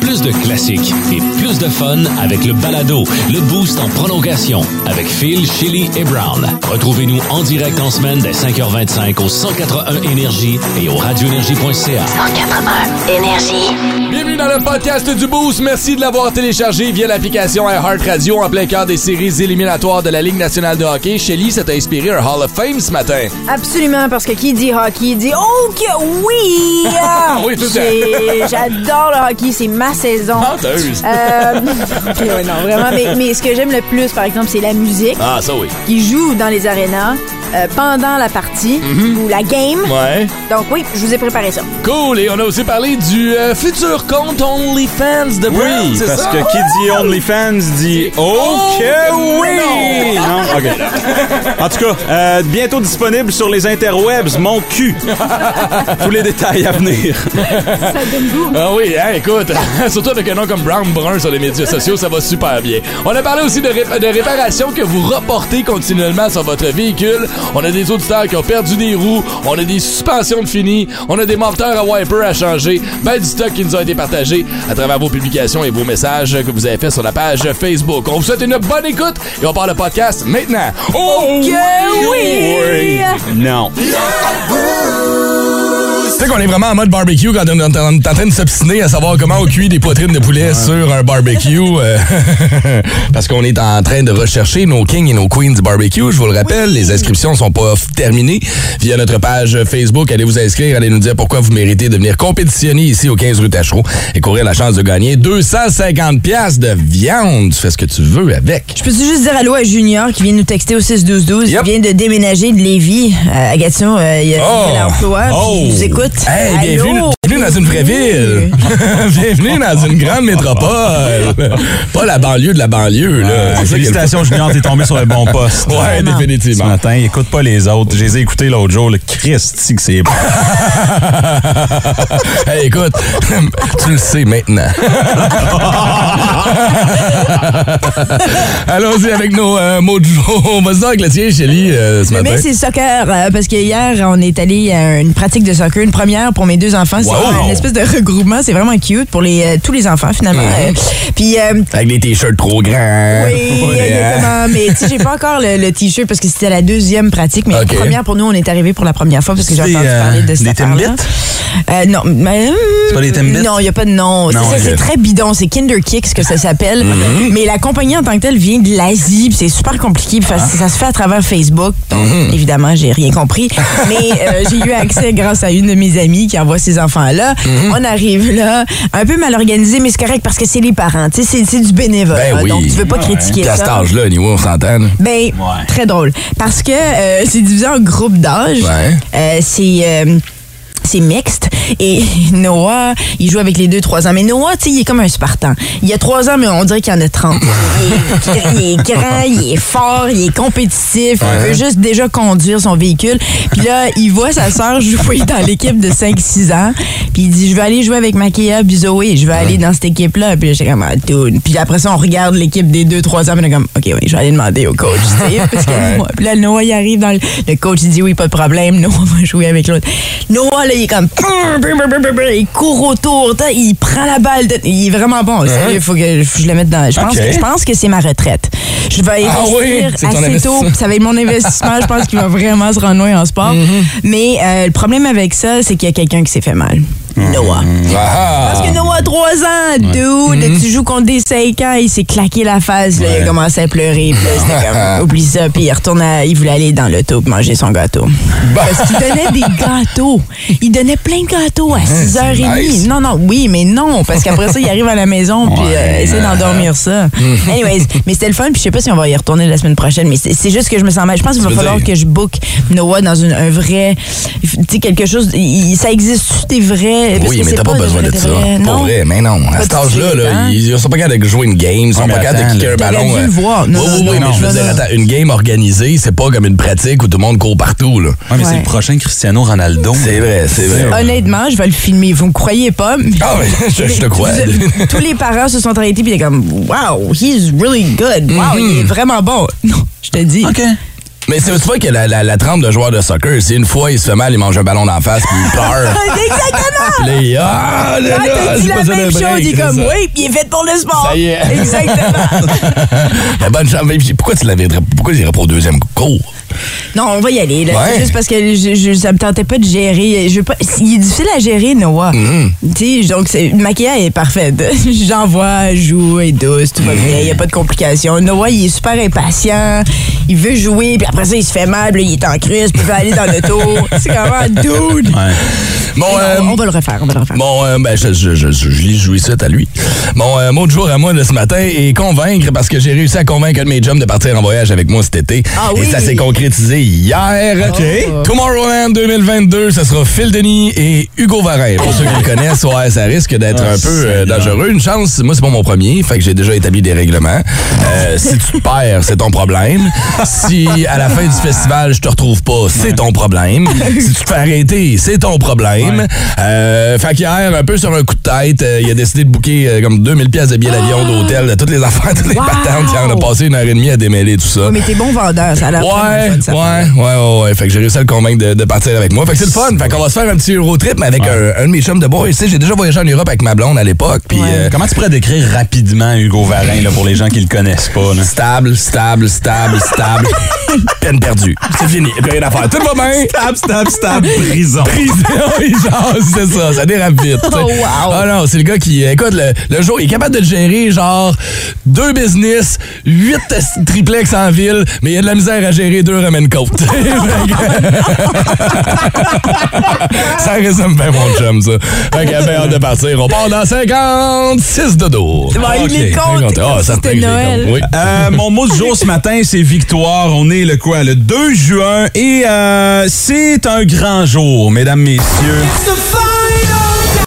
Plus de classiques et plus de fun avec le balado, le boost en prolongation avec Phil, Chili et Brown. Retrouvez-nous en direct en semaine dès 5h25 au 181 Énergie et au radioénergie.ca. 181 Énergie. Bienvenue dans le podcast du Boost. Merci de l'avoir téléchargé via l'application iHeart Radio en plein cœur des séries éliminatoires de la Ligue nationale de hockey. Shelly, ça t'a inspiré un Hall of Fame ce matin. Absolument, parce que qui dit hockey dit oh que oui! Oui, tout à J'ai- J'adore le hockey, c'est ma saison. Menteuse. Euh, ouais, non, vraiment. Mais, mais ce que j'aime le plus, par exemple, c'est la musique Ah, ça oui. qui joue dans les arénas euh, pendant la partie ou la game. Ouais. Donc oui, je vous ai préparé ça. Cool. Et on a aussi parlé du euh, futur compte OnlyFans de Brown. Oui, parce ça? que qui dit OnlyFans dit OK Oh, oui! non. Non, OK. En tout cas, euh, bientôt disponible sur les interwebs, mon cul. Tous les détails à venir. Ah oui, hein, écoute, surtout avec un nom comme Brown Brun sur les médias sociaux, ça va super bien. On a parlé aussi de, ré- de réparations que vous reportez continuellement sur votre véhicule. On a des auditeurs qui ont perdu des roues, on a des suspensions de fini, on a des moteurs à wiper à changer, ben du stock qui nous a été partagé à travers vos publications et vos messages que vous avez fait sur la page Facebook. On vous souhaite une bonne écoute et on part le podcast maintenant. Oh oui! Non. Sais qu'on est vraiment en mode barbecue quand on est en train de s'obstiner à savoir comment on cuit des poitrines de poulet sur un barbecue. euh, parce qu'on est en train de rechercher nos kings et nos queens du barbecue. Je vous le rappelle, les inscriptions sont pas terminées. Via notre page Facebook, allez vous inscrire, allez nous dire pourquoi vous méritez de venir compétitionner ici au 15 rue Tachereau et courir la chance de gagner 250 pièces de viande. Tu fais ce que tu veux avec. Je peux juste dire allô à Junior qui vient nous texter au 6-12-12. Yep. Il vient de déménager de Lévis euh, à Gatineau. Euh, il a Oh. fait l'emploi. Oh. Nous écoute. Hey, bienvenue, bienvenue dans une vraie ville. bienvenue dans une grande métropole. Pas la banlieue de la banlieue. Là. C'est le Félicitations, Junior, t'es tombé sur le bon poste. Ouais, Vraiment. Ce définitivement. matin, écoute pas les autres. Je les ai écoutés l'autre jour. Le Christ, que c'est bon. hey, écoute, tu le sais maintenant. Allons-y avec nos euh, mots du jour. On va se dire avec le tien, Shelly, euh, ce Le matin. mien, c'est soccer, euh, parce que hier, on est allé à une pratique de soccer, une première pour mes deux enfants. Wow. C'est une espèce de regroupement. C'est vraiment cute pour les, euh, tous les enfants, finalement. Euh, Puis, euh, Avec des t-shirts trop grands. oui, Ouais, exactement. Mais tu sais, j'ai pas encore le, le t-shirt parce que c'était la deuxième pratique. Mais Ok. la première, pour nous, on est arrivé pour la première fois parce que j'ai entendu euh, parler de cette des. Timbits? Euh, non, mais, C'est pas des Timbits? Non, il n'y a pas de nom. C'est très bidon. C'est Kinder Kicks que ça s'appelle. Mhm. Mais la compagnie en tant que telle vient de l'Asie. C'est super compliqué. Ah. Ça, ça se fait à travers Facebook. Donc, Mhm. évidemment, j'ai rien compris. mais j'ai eu accès grâce à une de mes amies qui envoie ses Mhm. On arrive là, un peu mal organisé, mais c'est correct parce que c'est les parents. Tu sais, c'est- du bénévole. Ben oui. Donc, tu veux pas critiquer Puis à ça. cet âge-là, niveau, on s'entend. Ben, très drôle. Parce que euh, c'est divisé en groupes d'âge. Ouais. Euh, c'est. euh, c'est mixte. Et Noah, il joue avec les deux, trois ans. Mais Noah, tu sais, il est comme un Spartan. Il a trois ans, mais on dirait qu'il en a 30. Il est, il est grand, il est fort, il est compétitif. Il veut juste déjà conduire son véhicule. Puis là, il voit sa sœur jouer dans l'équipe de 5-6 ans. Puis il dit, je vais aller jouer avec Makia puis Zoé. Je vais aller dans cette équipe-là. Puis là, j'étais comme, ah. Puis après ça, on regarde l'équipe des deux, trois ans. Puis on est comme, OK, oui, je vais aller demander au coach. Parce que puis là, Noah, il arrive dans le, le coach, il dit, oui, pas de problème. Noah va jouer avec l'autre. Noah, là, il est comme, il court autour. Il prend la balle. Il est vraiment bon. Il faut que je le mette dans. Je pense, que, je pense que c'est ma retraite. Je vais Ah oui, investir assez tôt. Ça va être mon investissement. Je pense qu'il va vraiment se rendre loin en sport. Mm-hmm. Mais euh, le problème avec ça, c'est qu'il y a quelqu'un qui s'est fait mal. Noah. Ah. Parce que Noah a 3 ans, dude, Mm-hmm. tu joues contre des 5 ans, il s'est claqué la face, là, il a commencé à pleurer, puis là, c'était comme, oublie ça, puis il retourne à- il voulait aller dans l'auto pour manger son gâteau. Parce qu'il donnait des gâteaux. Il donnait plein de gâteaux à 6h30. Hein, nice. Non, non, oui, mais non, parce qu'après ça, il arrive à la maison, puis euh, essaie d'endormir ça. Mm-hmm. Anyways, mais c'était le fun, puis je sais pas si on va y retourner la semaine prochaine, mais c'est juste que je me sens mal. Je pense qu'il va falloir dire? que je book Noah dans une- un vrai, tu sais, quelque chose, il- ça existe des vrais. Parce Oui, que mais t'as pas besoin de ça. vrai. Pour Non. vrai, mais non. À cet âge-là, là, hein? ils sont pas capables de jouer une game, ils sont Ouais, pas capables de kicker un ballon. Dû le voir. Non, oui, non, oui, non, oui, mais je veux dire, attends, une game organisée, c'est pas comme une pratique où tout le monde court partout, là. Ouais, mais c'est le prochain Cristiano Ronaldo. C'est vrai, c'est vrai. Honnêtement, je vais le filmer. Vous me croyez pas? Ah, mais je, je te crois. Tous les parents se sont arrêtés puis ils étaient comme Wow, he's really good. Wow, il est vraiment bon. Non, je te dis. OK. Mais c'est vois que la, la, la trempe de joueur de soccer, c'est une fois il se fait mal, il mange un ballon d'en face, puis il pleure. Exactement! Puis là, il- ah, là, Ah, t'as dit la même chose, il est comme, ça. oui, puis il est fait pour le sport. Ça y est. Exactement. La bonne chance. Pourquoi tu l'avais Pourquoi il irait pas au deuxième cours? Non, on va y aller. là. Ouais. C'est juste parce que je, je- ça me tentait pas de gérer. Je veux pas, il est difficile à gérer, Noah. Mm-hmm. Tu sais, donc le maquillage est parfait. J'envoie, joue, est douce, tout va bien, il n'y a pas de complications. Noah, il est super impatient. Il veut jouer, puis après ça, il se fait mal, puis là, il est en crise, puis il veut aller dans l'auto. C'est vraiment dude. Ouais. Bon, euh, on, on va le refaire, on va le refaire. Bon, euh, ben, je, je, je, lis jouer ça à lui. Mon euh, mot de jour à moi de ce matin est convaincre parce que j'ai réussi à convaincre un de mes chums de partir en voyage avec moi cet été. Ah Et oui? ça s'est concrétisé hier. OK. Tomorrowland 2022, ce sera Phil Denis et Hugo Varin. Pour ceux qui le connaissent, ouais, ça risque d'être Ah, un peu euh, dangereux. Une chance, moi, c'est pas mon premier, fait que j'ai déjà établi des règlements. Euh, si tu te perds, c'est ton problème. Si à la fin du festival, je te retrouve pas, c'est ton problème. Si tu te fais arrêter, c'est ton problème. Euh, fait qu'hier, un peu sur un coup de tête, euh, il a décidé de booker euh, comme 2000 pièces de billets d'avion, d'hôtel, de toutes les affaires, toutes les Wow! patentes. Il en a passé une heure et demie à démêler tout ça. Ouais, mais t'es bon vendeur, ça a l'air Ouais, ouais, ouais, ouais, ouais. Fait que j'ai réussi à le convaincre de, de partir avec moi. Fait que c'est le fun. Fait qu'on va se faire un petit road trip mais avec un, un de mes chums de boys. Tu sais, j'ai déjà voyagé en Europe avec ma blonde à l'époque. Puis Ouais. euh, Comment tu pourrais décrire rapidement Hugo Varin là, pour les gens qui le connaissent pas? Là? stable, stable, stable, stable. Peine perdue. C'est fini. Plus rien à faire. Tout va bien. Stab, stab, stab, prison. Prison, oui, genre, c'est ça, ça dérape vite. Oh, wow. Ah non, c'est le gars qui, écoute, le, le jour, il est capable de gérer, genre, deux business, huit triplex en ville, mais il a de la misère à gérer deux côte. ça résume bien mon chum, ça. Fait que, ben, hâte de partir. On part dans 56 dodo. Ouais, il est content, Ah, certain que Noël. Oui. Euh, mon mot du jour ce matin, c'est victoire. On est le quoi? Le 2 juin et euh, c'est un grand jour, mesdames, messieurs.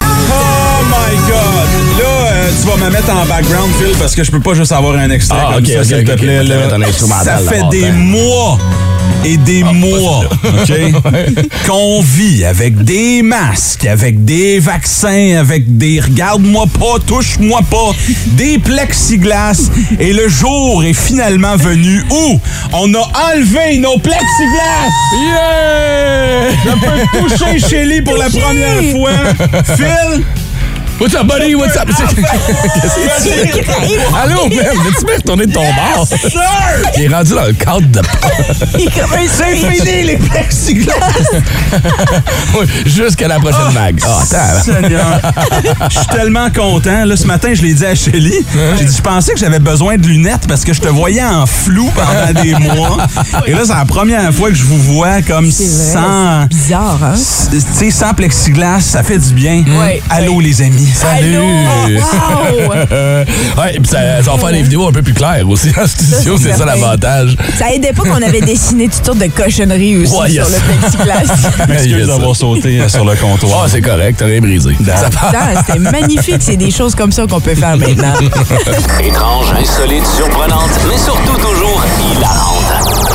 Oh my God! Là, euh, tu vas me mettre en background, Phil, parce que je peux pas juste avoir un extrait Ah, comme ok, ça, s'il te plaît. Là. Ça fait des mois et des mois, OK? Qu'on vit avec des masques, avec des vaccins, avec des regarde-moi pas, touche-moi pas, des plexiglas. Et le jour est finalement venu où on a enlevé nos plexiglas! Yeah! Je peux toucher Shelly pour la première fois. Phil, What's up, buddy? What's up? Qu'est-ce que c'est? Allô, man? Veux-tu me retourner de ton bar? Il est rendu dans le cadre de... Il est comme un c'est fini les plexiglas! Oui, Jusqu'à la prochaine vague. Ah, attends. Seigneur. Je suis tellement content. Là, ce matin, je l'ai dit à Shelly. J'ai dit, je pensais que j'avais besoin de lunettes parce que je te voyais en flou pendant des mois. Et là, c'est la première fois que je vous vois comme sans... c'est bizarre, hein? Tu sais, sans plexiglas, ça fait du bien. Allô, les amis. Salut! Wow! ouais, puis ça, ça va faire des vidéos un peu plus claires aussi en studio, c'est ça l'avantage. Ça aidait pas qu'on avait dessiné toutes sortes de cochonneries aussi Ouais, sur yes. le plexiglas. Il y a Excuse d'avoir sauté euh, sur le comptoir. Ah, c'est correct, t'as rien brisé. C'était magnifique. C'est des choses comme ça qu'on peut faire maintenant. Étrange, insolite, surprenante, mais surtout toujours hilarante.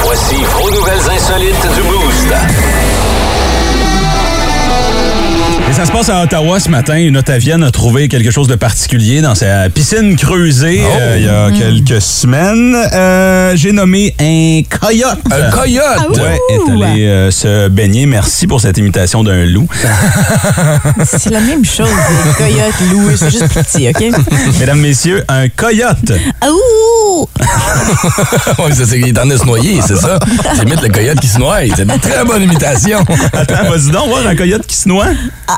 Voici vos nouvelles insolites du Boost. Ça se passe à Ottawa ce matin. Une Ottavienne a trouvé quelque chose de particulier dans sa piscine creusée euh, il y a quelques semaines. Euh, J'ai nommé un coyote. Un coyote! Ah Ouais, Ouh! est allé euh, se baigner. Merci pour cette imitation d'un loup. C'est la même chose. Les coyotes, loups, c'est juste petit, OK? Mesdames, messieurs, un coyote. Ouh! ouais, ça, c'est qu'il est en train de se noyer, c'est ça? C'est limite le coyote qui se noie. C'est une très bonne imitation. Attends, vas-y donc voir un coyote qui se noie. Ah,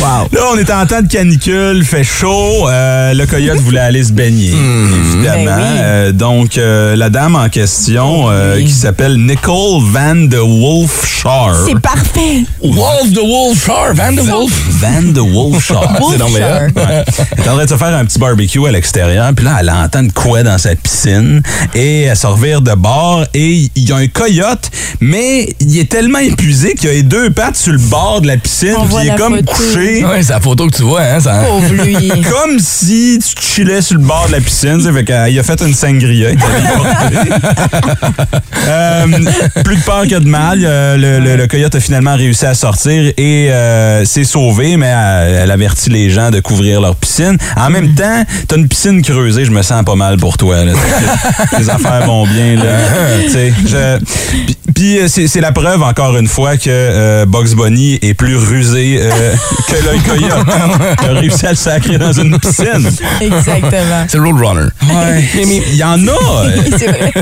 Wow. Là, on est en temps de canicule, fait chaud. euh, le coyote voulait aller se baigner, évidemment. Ben oui. Euh, donc, euh, la dame en question, euh, qui s'appelle Nicole Van de Wolfshire. C'est parfait. Wolf the Wolf, Van the Wolf. Van de Wolfshire. C'est. Ouais. Elle est en train de se faire un petit barbecue à l'extérieur, puis là, elle entend de quoi dans sa piscine, et elle se revire de bord, et il y a un coyote, mais il est tellement épuisé qu'il a les deux pattes sur le bord de la piscine, puis il est comme photo. couché. Ouais, c'est la photo que tu vois, hein? Ça... Pauvre lui. Comme si tu chillais sur le bord de la piscine. tu sais, Fait que, euh, il a fait une sangria. Euh, plus de peur que de mal. Euh, le, le- le coyote a finalement réussi à sortir et euh, s'est sauvé, mais elle, elle avertit les gens de couvrir leur piscine. En même temps, t'as une piscine creusée, je me sens pas mal pour toi. Là. Les affaires vont bien. Là. Tu sais, je- Puis- c'est c'est la preuve, encore une fois, que euh, Bugs Bunny est plus rusé euh, que le coyote. Il a réussi à le sacrer dans une piscine. Exactement. C'est Roadrunner. Ouais. Il y en a. C'est vrai.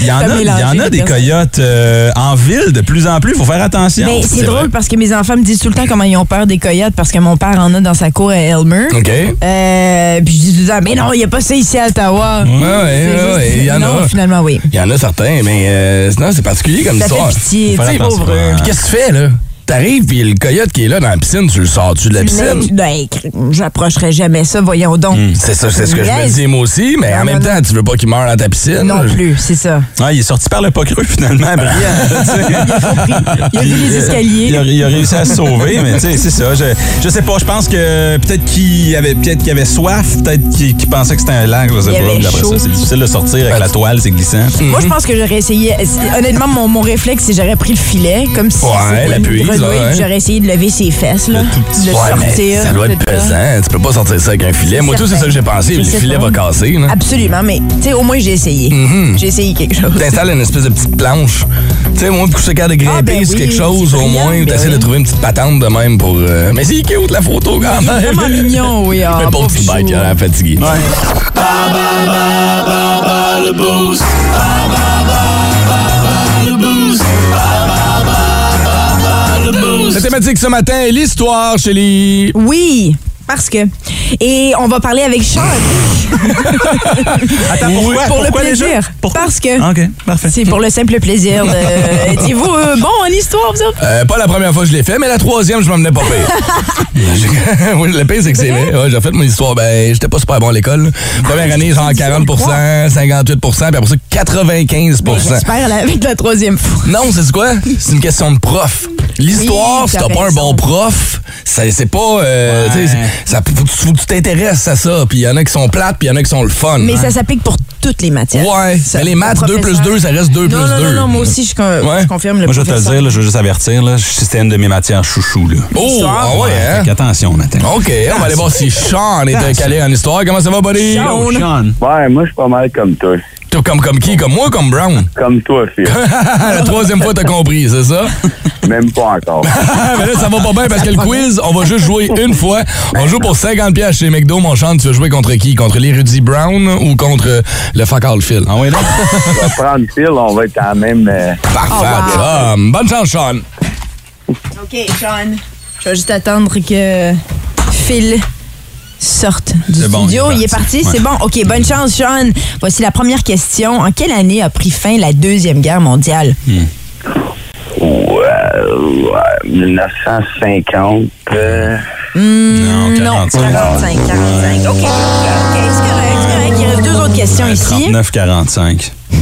Il y en a, il y en a des coyotes euh, en ville de plus en plus. Il faut faire attention. Mais c'est drôle vrai. parce que mes enfants me disent tout le temps comment ils ont peur des coyotes parce que mon père en a dans sa cour à Elmer. OK. Euh, puis je dis tout le temps, mais non, il n'y a pas ça ici à Ottawa. Ouais, ouais, il y en non, a. finalement, oui. Il y en a certains, mais euh, non, c'est particulier comme Ça histoire. fait pitié, tu pauvre. Puis qu'est-ce que tu fais, là? T'arrives, puis le coyote qui est là dans la piscine, tu le sors-tu de la piscine? Ben, j'approcherai jamais ça, voyons donc. C'est ça, c'est ce que je me dis moi aussi, mais Non, en même non, temps, tu veux pas qu'il meure dans ta piscine. Non plus, c'est ça. Ouais, il est sorti par le pas creux finalement, brillant. Il a vu les escaliers. Il a, il a réussi à se sauver, mais tu sais, c'est ça. Je, je sais pas, je pense que peut-être qu'il avait peut-être qu'il avait soif, peut-être qu'il pensait que c'était un lac, je sais Il pas. ça, c'est difficile de sortir avec la toile, c'est glissant. Moi, je pense que j'aurais essayé. Honnêtement, mon, mon réflexe, c'est j'aurais pris le filet, comme si Ouais, c'était J'aurais essayé de lever ses fesses, là. De Ouais, mais sortir. ça doit être pesant. Tu peux pas sortir ça avec un filet. Moi, tout, c'est ça que j'ai pensé. Le filet va casser. là. Absolument, mais tu sais, au moins j'ai essayé. Mm-hmm. J'ai essayé quelque chose. T'installes une espèce de petite planche. Tu sais, au moins, pour je capable de grimper Ah, ben quelque chose, c'est au moins, ben t'essaies de trouver une petite patente de même pour. euh, Mais c'est cute la photo quand même. Vraiment mignon, oui. Ah, Mais pauvre petit bête, il a chou. l'air fatigué. La thématique ce matin est l'histoire les. Oui, parce que. Et on va parler avec Sean Attends, pourquoi, pour pourquoi le déjà? plaisir. Pourquoi? Parce que. Ah, OK, parfait. C'est pour le simple plaisir de. Étiez-vous euh, bon en histoire, vous autres? Euh, pas la première fois que je l'ai fait, mais la troisième, je m'en venais pas pire. oui, le pire, c'est que c'est vrai. Ouais, j'ai fait mon histoire. Ben, j'étais pas super bon à l'école. Première année, genre 40% 58 puis après ça, 95 Ben, J'espère la- avec la troisième fois. Non, c'est quoi? C'est une question de prof. L'histoire, Oui, si t'as pas un bon prof, ça- c'est pas. euh, Ouais. Ça, faut, que tu- faut que tu t'intéresses à ça. Puis il y en a qui sont plates, puis il y en a qui sont le fun. Mais ça s'applique pour toutes les matières. Ouais, Ça, mais les maths, le 2 plus professeur- 2, ça reste 2 non, plus non, 2. non, non, moi aussi, je, con- Ouais. je confirme le Moi, je vais te le dire, là, je veux juste avertir, là, c'était une de mes matières chouchou. Là. Oh, Histoire. ah ouais, hein? Fait attention, Nathan. OK, on va aller voir si Sean est calé en histoire. Comment ça va, buddy? Sean. Sean. Ouais, moi, je suis pas mal comme toi. Toi, Comme, comme qui? Comme moi ou comme Brown? Comme toi, Phil. La troisième fois, t'as compris, c'est ça? Même pas encore. Mais là, ça va pas bien parce que le quiz, on va juste jouer une fois. On joue pour 50 pièces chez McDo. Mon chant, tu veux jouer contre qui? Contre l'érudit Brown ou contre le facal Phil? Ah ouais, là? On va prendre Phil, on va être quand même... euh, Parfait. ça. Bonne chance, Sean. OK, Sean. Je vais juste attendre que Phil sorte du bon, studio. il est il est parti. c'est bon. OK, bonne chance, Sean. Voici la première question. En quelle année a pris fin la Deuxième Guerre mondiale? ouais, ouais, 1950. euh, Non, Non, 45. 45, 45. OK, OK, OK. C'est correct, c'est correct. Deux autres questions ici. 39-45. Ouais.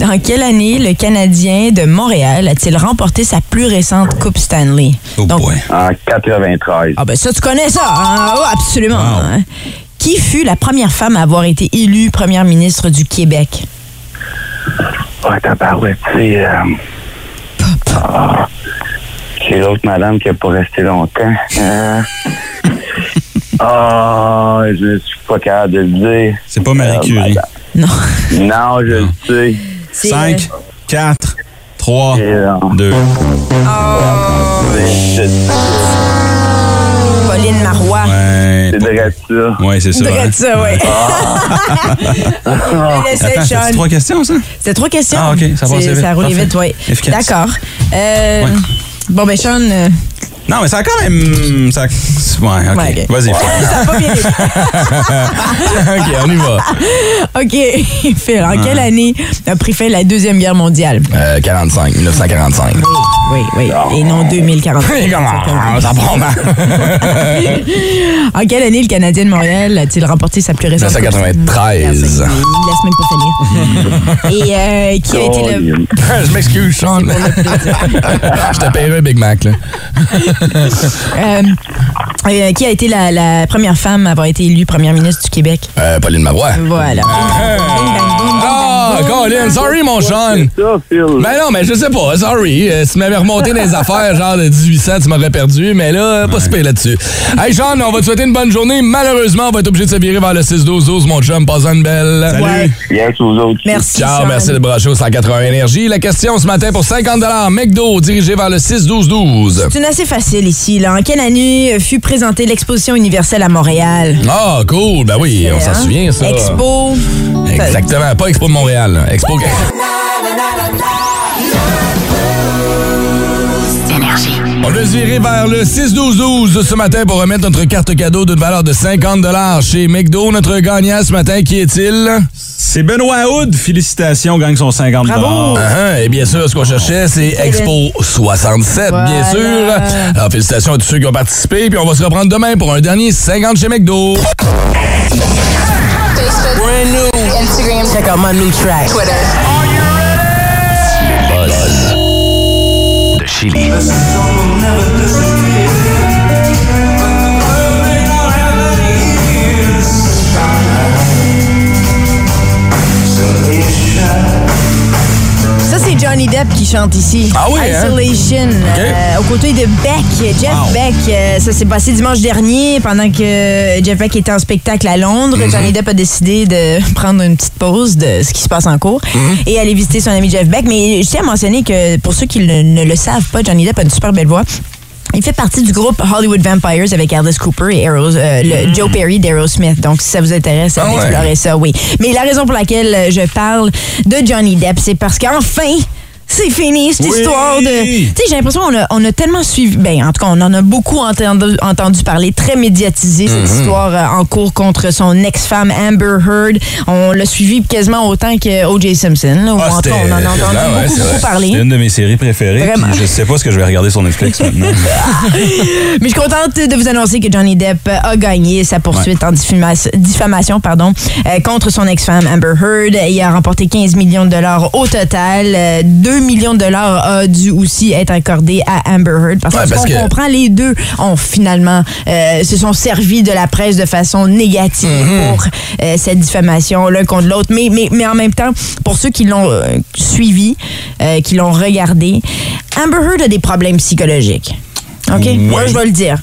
En quelle année le Canadien de Montréal a-t-il remporté sa plus récente Coupe Stanley? Oh Donc, boy. en 93. Ah ben ça, tu connais ça. hein? Oh, absolument. Wow. hein? Qui fut la première femme à avoir été élue première ministre du Québec? Ouais, tabarouette, c'est... Euh, ah, c'est l'autre madame qui a pas resté longtemps. Euh, Ah, je suis pas capable de le dire. C'est pas Marie Euh, Curie. madame. Non. Non, je le sais. C'est, 5, 4, 3, C'est, euh, 2. je- euh, Pauline Marois. Ouais. C'est vrai ça. Ouais, c'est ça. Dirais hein? ça, oui. C'est trois questions, ça? C'est trois questions. Ah, OK, ça passe C'est- vite. Ça Parfait. vite, oui. D'accord. Euh, Ouais. Bon, ben, Sean, euh, Non, mais ça a quand même. Ça... Ouais, OK. Ouais. Vas-y. ça a pas bien été. OK, on y va. OK. Phil, en quelle année a pris fin la Deuxième Guerre mondiale? Euh, 45, 1945. oui, oui. Et non 2040. Comment? Ça prend mal. en quelle année le Canadien de Montréal a-t-il remporté sa plus récente Coupe 1993. Il laisse même pas finir. Et euh, qui a été le... Je m'excuse, Sean. Je te paierai un Big Mac, là. Euh, euh, qui a été la, la première femme à avoir été élue première ministre du Québec? Euh, Pauline Marois. Voilà. Ah, Colin, sorry, mon Sean. Ça, Phil? Ben non, mais je sais pas, sorry. Euh, si tu m'avais remonté dans les affaires, genre de 1800, tu m'aurais perdu, mais là, pas se payer là-dessus. Hey, Sean, on va te souhaiter une bonne journée. Malheureusement, on va être obligé de se virer vers le 6-12-12, mon chum. Passe une belle. Ouais. Yes, aux autres. Merci. Ciao, Sean. merci de brancher au 180 Énergie. La question ce matin pour 50 McDo, dirigé vers le 6-12-12. C'est une assez facile ici. Là. En quelle année fut présentée l'exposition universelle à Montréal? Ah, cool. Ben oui, on s'en Hein? souvient, ça. Expo. Exactement. Pas Expo de Montréal. Expo. Énergie. On va se virer vers le 6-12-12 ce matin pour remettre notre carte cadeau d'une valeur de 50 chez McDo. Notre gagnant ce matin, qui est-il? C'est Benoît Hood. Félicitations, gagne son 50 Bravo. Ah, et bien sûr, ce qu'on cherchait, c'est Expo 67, bien sûr. Alors, félicitations à tous ceux qui ont participé, puis on va se reprendre demain pour un dernier 50 chez McDo. Instagram. Check out my new track. Twitter. Are you ready? Buzz de Chili. Johnny Depp qui chante ici. Ah oui, hein? Isolation. euh, aux côtés de Beck. Jeff Beck. euh, ça s'est passé dimanche dernier pendant que Jeff Beck était en spectacle à Londres. Mm-hmm. Johnny Depp a décidé de prendre une petite pause de ce qui se passe en cours Mm-hmm. et aller visiter son ami Jeff Beck. Mais je tiens à mentionner que pour ceux qui le- ne le savent pas, Johnny Depp a une super belle voix. Il fait partie du groupe Hollywood Vampires avec Alice Cooper et Aeros- euh, le Joe Perry d'Aerosmith. Donc, si ça vous intéresse. Ah allez ouais. explorer ça, oui. Mais la raison pour laquelle euh, je parle de Johnny Depp, c'est parce qu'enfin, c'est fini cette Oui. histoire de. Tu sais, j'ai l'impression qu'on a, on a tellement suivi. Ben, en tout cas, on en a beaucoup entendu, entendu parler, très médiatisé, cette Mm-hmm. histoire euh, en cours contre son ex-femme Amber Heard. On l'a suivi quasiment autant que O.J. Simpson. là, Ah, en tout cas, on en a entendu là, beaucoup, beaucoup parler. C'est une de mes séries préférées. Vraiment. Je sais pas ce que je vais regarder sur Netflix maintenant. Mais je suis contente de vous annoncer que Johnny Depp a gagné sa poursuite en diffama- diffamation pardon, euh, contre son ex-femme Amber Heard. Il a remporté 15 millions de dollars au total. Euh, 2 millions de dollars a dû aussi être accordé à Amber Heard. Parce Ouais, parce qu'on que- comprend, les deux ont finalement euh, se sont servis de la presse de façon négative Mm-hmm. pour euh, cette diffamation l'un contre l'autre. Mais, mais, mais en même temps, pour ceux qui l'ont euh, suivi, qui l'ont regardé, Amber Heard a des problèmes psychologiques. OK? Moi, je vais le dire.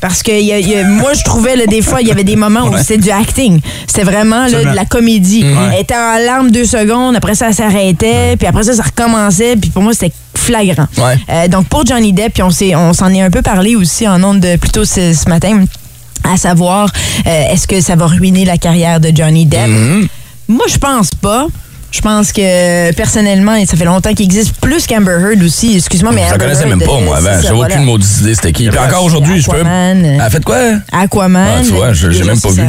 Parce que y a- y a- moi, je trouvais, là, des fois, il y avait des moments où c'était du acting. C'était vraiment là, de la comédie. Elle était en larmes deux secondes, après ça, elle s'arrêtait, puis après ça, ça recommençait, puis pour moi, c'était flagrant. Ouais. Euh, donc, pour Johnny Depp, puis on s'en est un peu parlé aussi en ondes de, plus tôt ce, ce matin, à savoir, euh, est-ce que ça va ruiner la carrière de Johnny Depp? Moi, je pense pas. Je pense que personnellement, et ça fait longtemps qu'il existe plus qu'Amber Heard aussi. Excuse-moi, mais Je la connaissais même pas, moi, euh, avant. J'avais voilà. aucune maudite idée c'était qui. Puis encore aujourd'hui, je peux. Aquaman. Elle a fait quoi? Aquaman. Ah, tu vois, je- j'ai même pas ça, vu.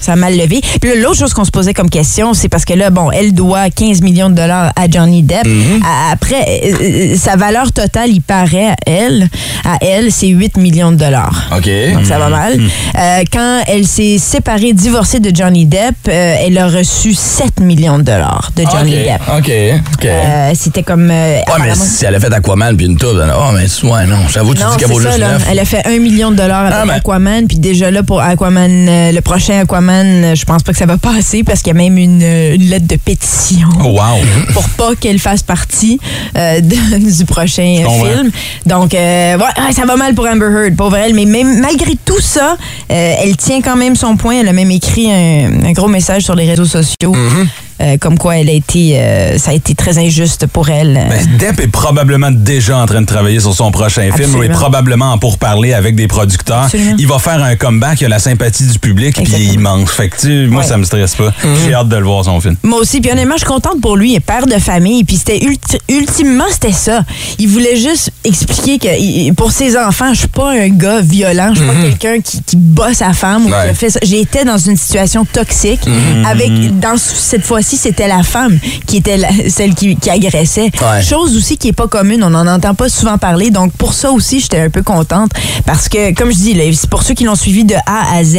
Ça a mal levé. Puis là, l'autre chose qu'on se posait comme question, c'est parce que là, bon, elle doit 15 millions de dollars à Johnny Depp. À- Après, euh, euh, sa valeur totale, il paraît à elle, à elle, c'est 8 millions de dollars. OK. Donc, ça va mal. Euh, quand elle s'est séparée, divorcée de Johnny Depp, euh, elle a reçu 7 millions de dollars de Johnny OK. Depp. OK. OK. Euh, C'était comme. euh, Ouais, mais apparemment- si elle a fait Aquaman puis une tour, oh, mais ouais, non. J'avoue, tu non, dis qu'elle vaut juste là. 9. Elle a fait un million de dollars avec Ah, ben. Aquaman, puis déjà là, pour Aquaman, euh, le prochain Aquaman, euh, je pense pas que ça va passer parce qu'il y a même une, une lettre de pétition Oh, wow. pour pas qu'elle fasse partie de- du prochain film. Donc, ouais, ça va mal pour Amber Heard, pauvre elle. Mais même malgré tout ça, elle tient quand même son point. Elle a même écrit un, un gros message sur les réseaux sociaux. Mm-hmm. Euh, comme quoi elle a été, euh, ça a été très injuste pour elle. Ben, Depp est probablement déjà en train de travailler sur son prochain film ou est probablement en pourparler avec des producteurs. Absolument. Il va faire un comeback, il a la sympathie du public, puis il est immense. Fait que, tu moi, Ouais. ça me stresse pas. J'ai hâte de le voir, son film. Moi aussi, puis honnêtement, je suis contente pour lui, il est père de famille, puis c'était ulti- ultimement c'était ça. Il voulait juste expliquer que pour ses enfants, je suis pas un gars violent, je suis pas quelqu'un qui, qui bat sa femme ou qui Ouais. a fait ça. J'étais dans une situation toxique avec dans cette fois-ci fois-ci, c'était la femme qui était la- celle qui, qui agressait. Ouais. Chose aussi qui est pas commune, on n'en entend pas souvent parler. Donc pour ça aussi, j'étais un peu contente parce que, comme je dis, pour ceux qui l'ont suivi de A à Z,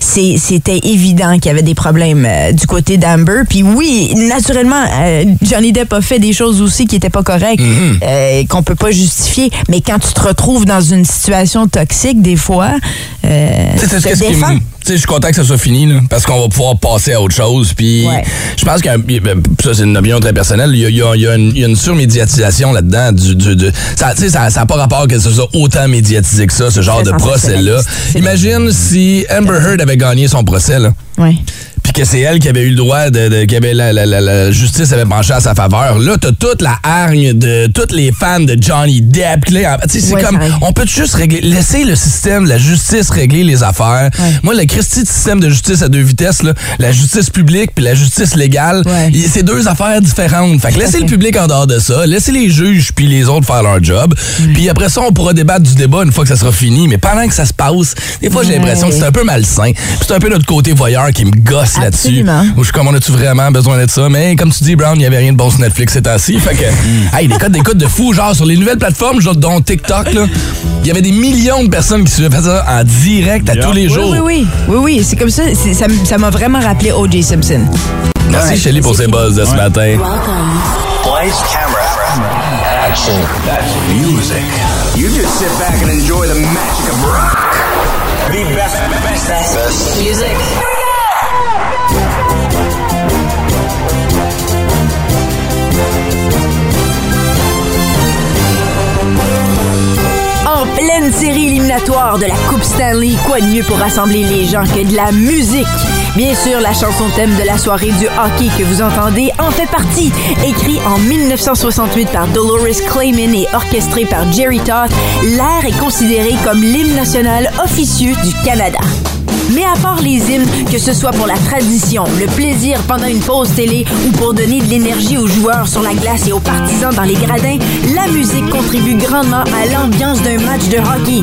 c'était évident qu'il y avait des problèmes euh, du côté d'Amber. Puis oui, naturellement, euh, Johnny Depp a fait des choses aussi qui étaient pas correctes, euh, qu'on peut pas justifier. Mais quand tu te retrouves dans une situation toxique, des fois, euh, Tu te défends. Tu sais, je suis content que ça soit fini, là, parce qu'on va pouvoir passer à autre chose. Puis, Ouais. je pense que ça, c'est une opinion très personnelle. Il y a, il y a- il y a une, il y a une surmédiatisation là-dedans. Du, du- de- ça, tu sais, ça n'a pas rapport que ce soit autant médiatisé que ça, ce genre de procès-là. Imagine si Amber Heard avait gagné son procès, là. Ouais. Puis que c'est elle qui avait eu le droit de, de- qui avait la, la- la- la justice avait penché à sa faveur. Là, t'as toute la hargne de tous les fans de Johnny Depp. Là, tu sais, c'est Ouais, comme, on peut juste régler, laisser le système, la justice régler les affaires. Moi, le Christy de système de justice à deux vitesses, là, la justice publique puis la justice légale, Ouais. c'est deux affaires différentes. Fait que laissez le public en dehors de ça, laissez les juges puis les autres faire leur job. Puis après ça, on pourra débattre du débat une fois que ça sera fini. Mais pendant que ça se passe, des fois, j'ai l'impression que c'est un peu malsain. Puis c'est un peu notre côté voyeur qui me gosse là-dessus. Absolument. Où je suis comme, on a-tu vraiment besoin de ça? Mais comme tu dis, Brown, il n'y avait rien de bon sur Netflix ces temps-ci. Fait que, hey, des codes, des codes de fou, genre sur les nouvelles plateformes, genre dont TikTok, là, il y avait des millions de personnes qui suivaient ça en direct à tous les jours. Oui, oui, oui, oui, oui, c'est comme ça. Ça m'a vraiment rappelé O.J. Simpson. Merci, Ouais, Shelly, pour ces buzz de ce matin. Action. That's music. You just sit back and enjoy the magic of rock. The best, best, best. Music. En pleine série éliminatoire de la Coupe Stanley, quoi de mieux pour rassembler les gens que de la musique? Bien sûr, la chanson thème de la soirée du hockey que vous entendez en fait partie. Écrit en 1968 par Dolores Clayman et orchestré par Jerry Toth, l'air est considéré comme l'hymne national officieux du Canada. Mais à part les hymnes, que ce soit pour la tradition, le plaisir pendant une pause télé ou pour donner de l'énergie aux joueurs sur la glace et aux partisans dans les gradins, la musique contribue grandement à l'ambiance d'un match de hockey.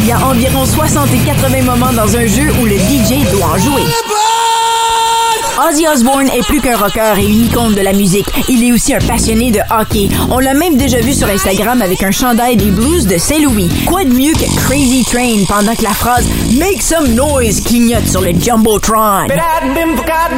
Il y a environ 60 et 80 moments dans un jeu où le DJ doit en jouer. Ozzy Osbourne est plus qu'un rocker et une icône de la musique. Il est aussi un passionné de hockey. On l'a même déjà vu sur Instagram avec un chandail des Blues de Saint-Louis. Quoi de mieux que Crazy Train pendant que la phrase Make some noise clignote sur le Jumbotron. Been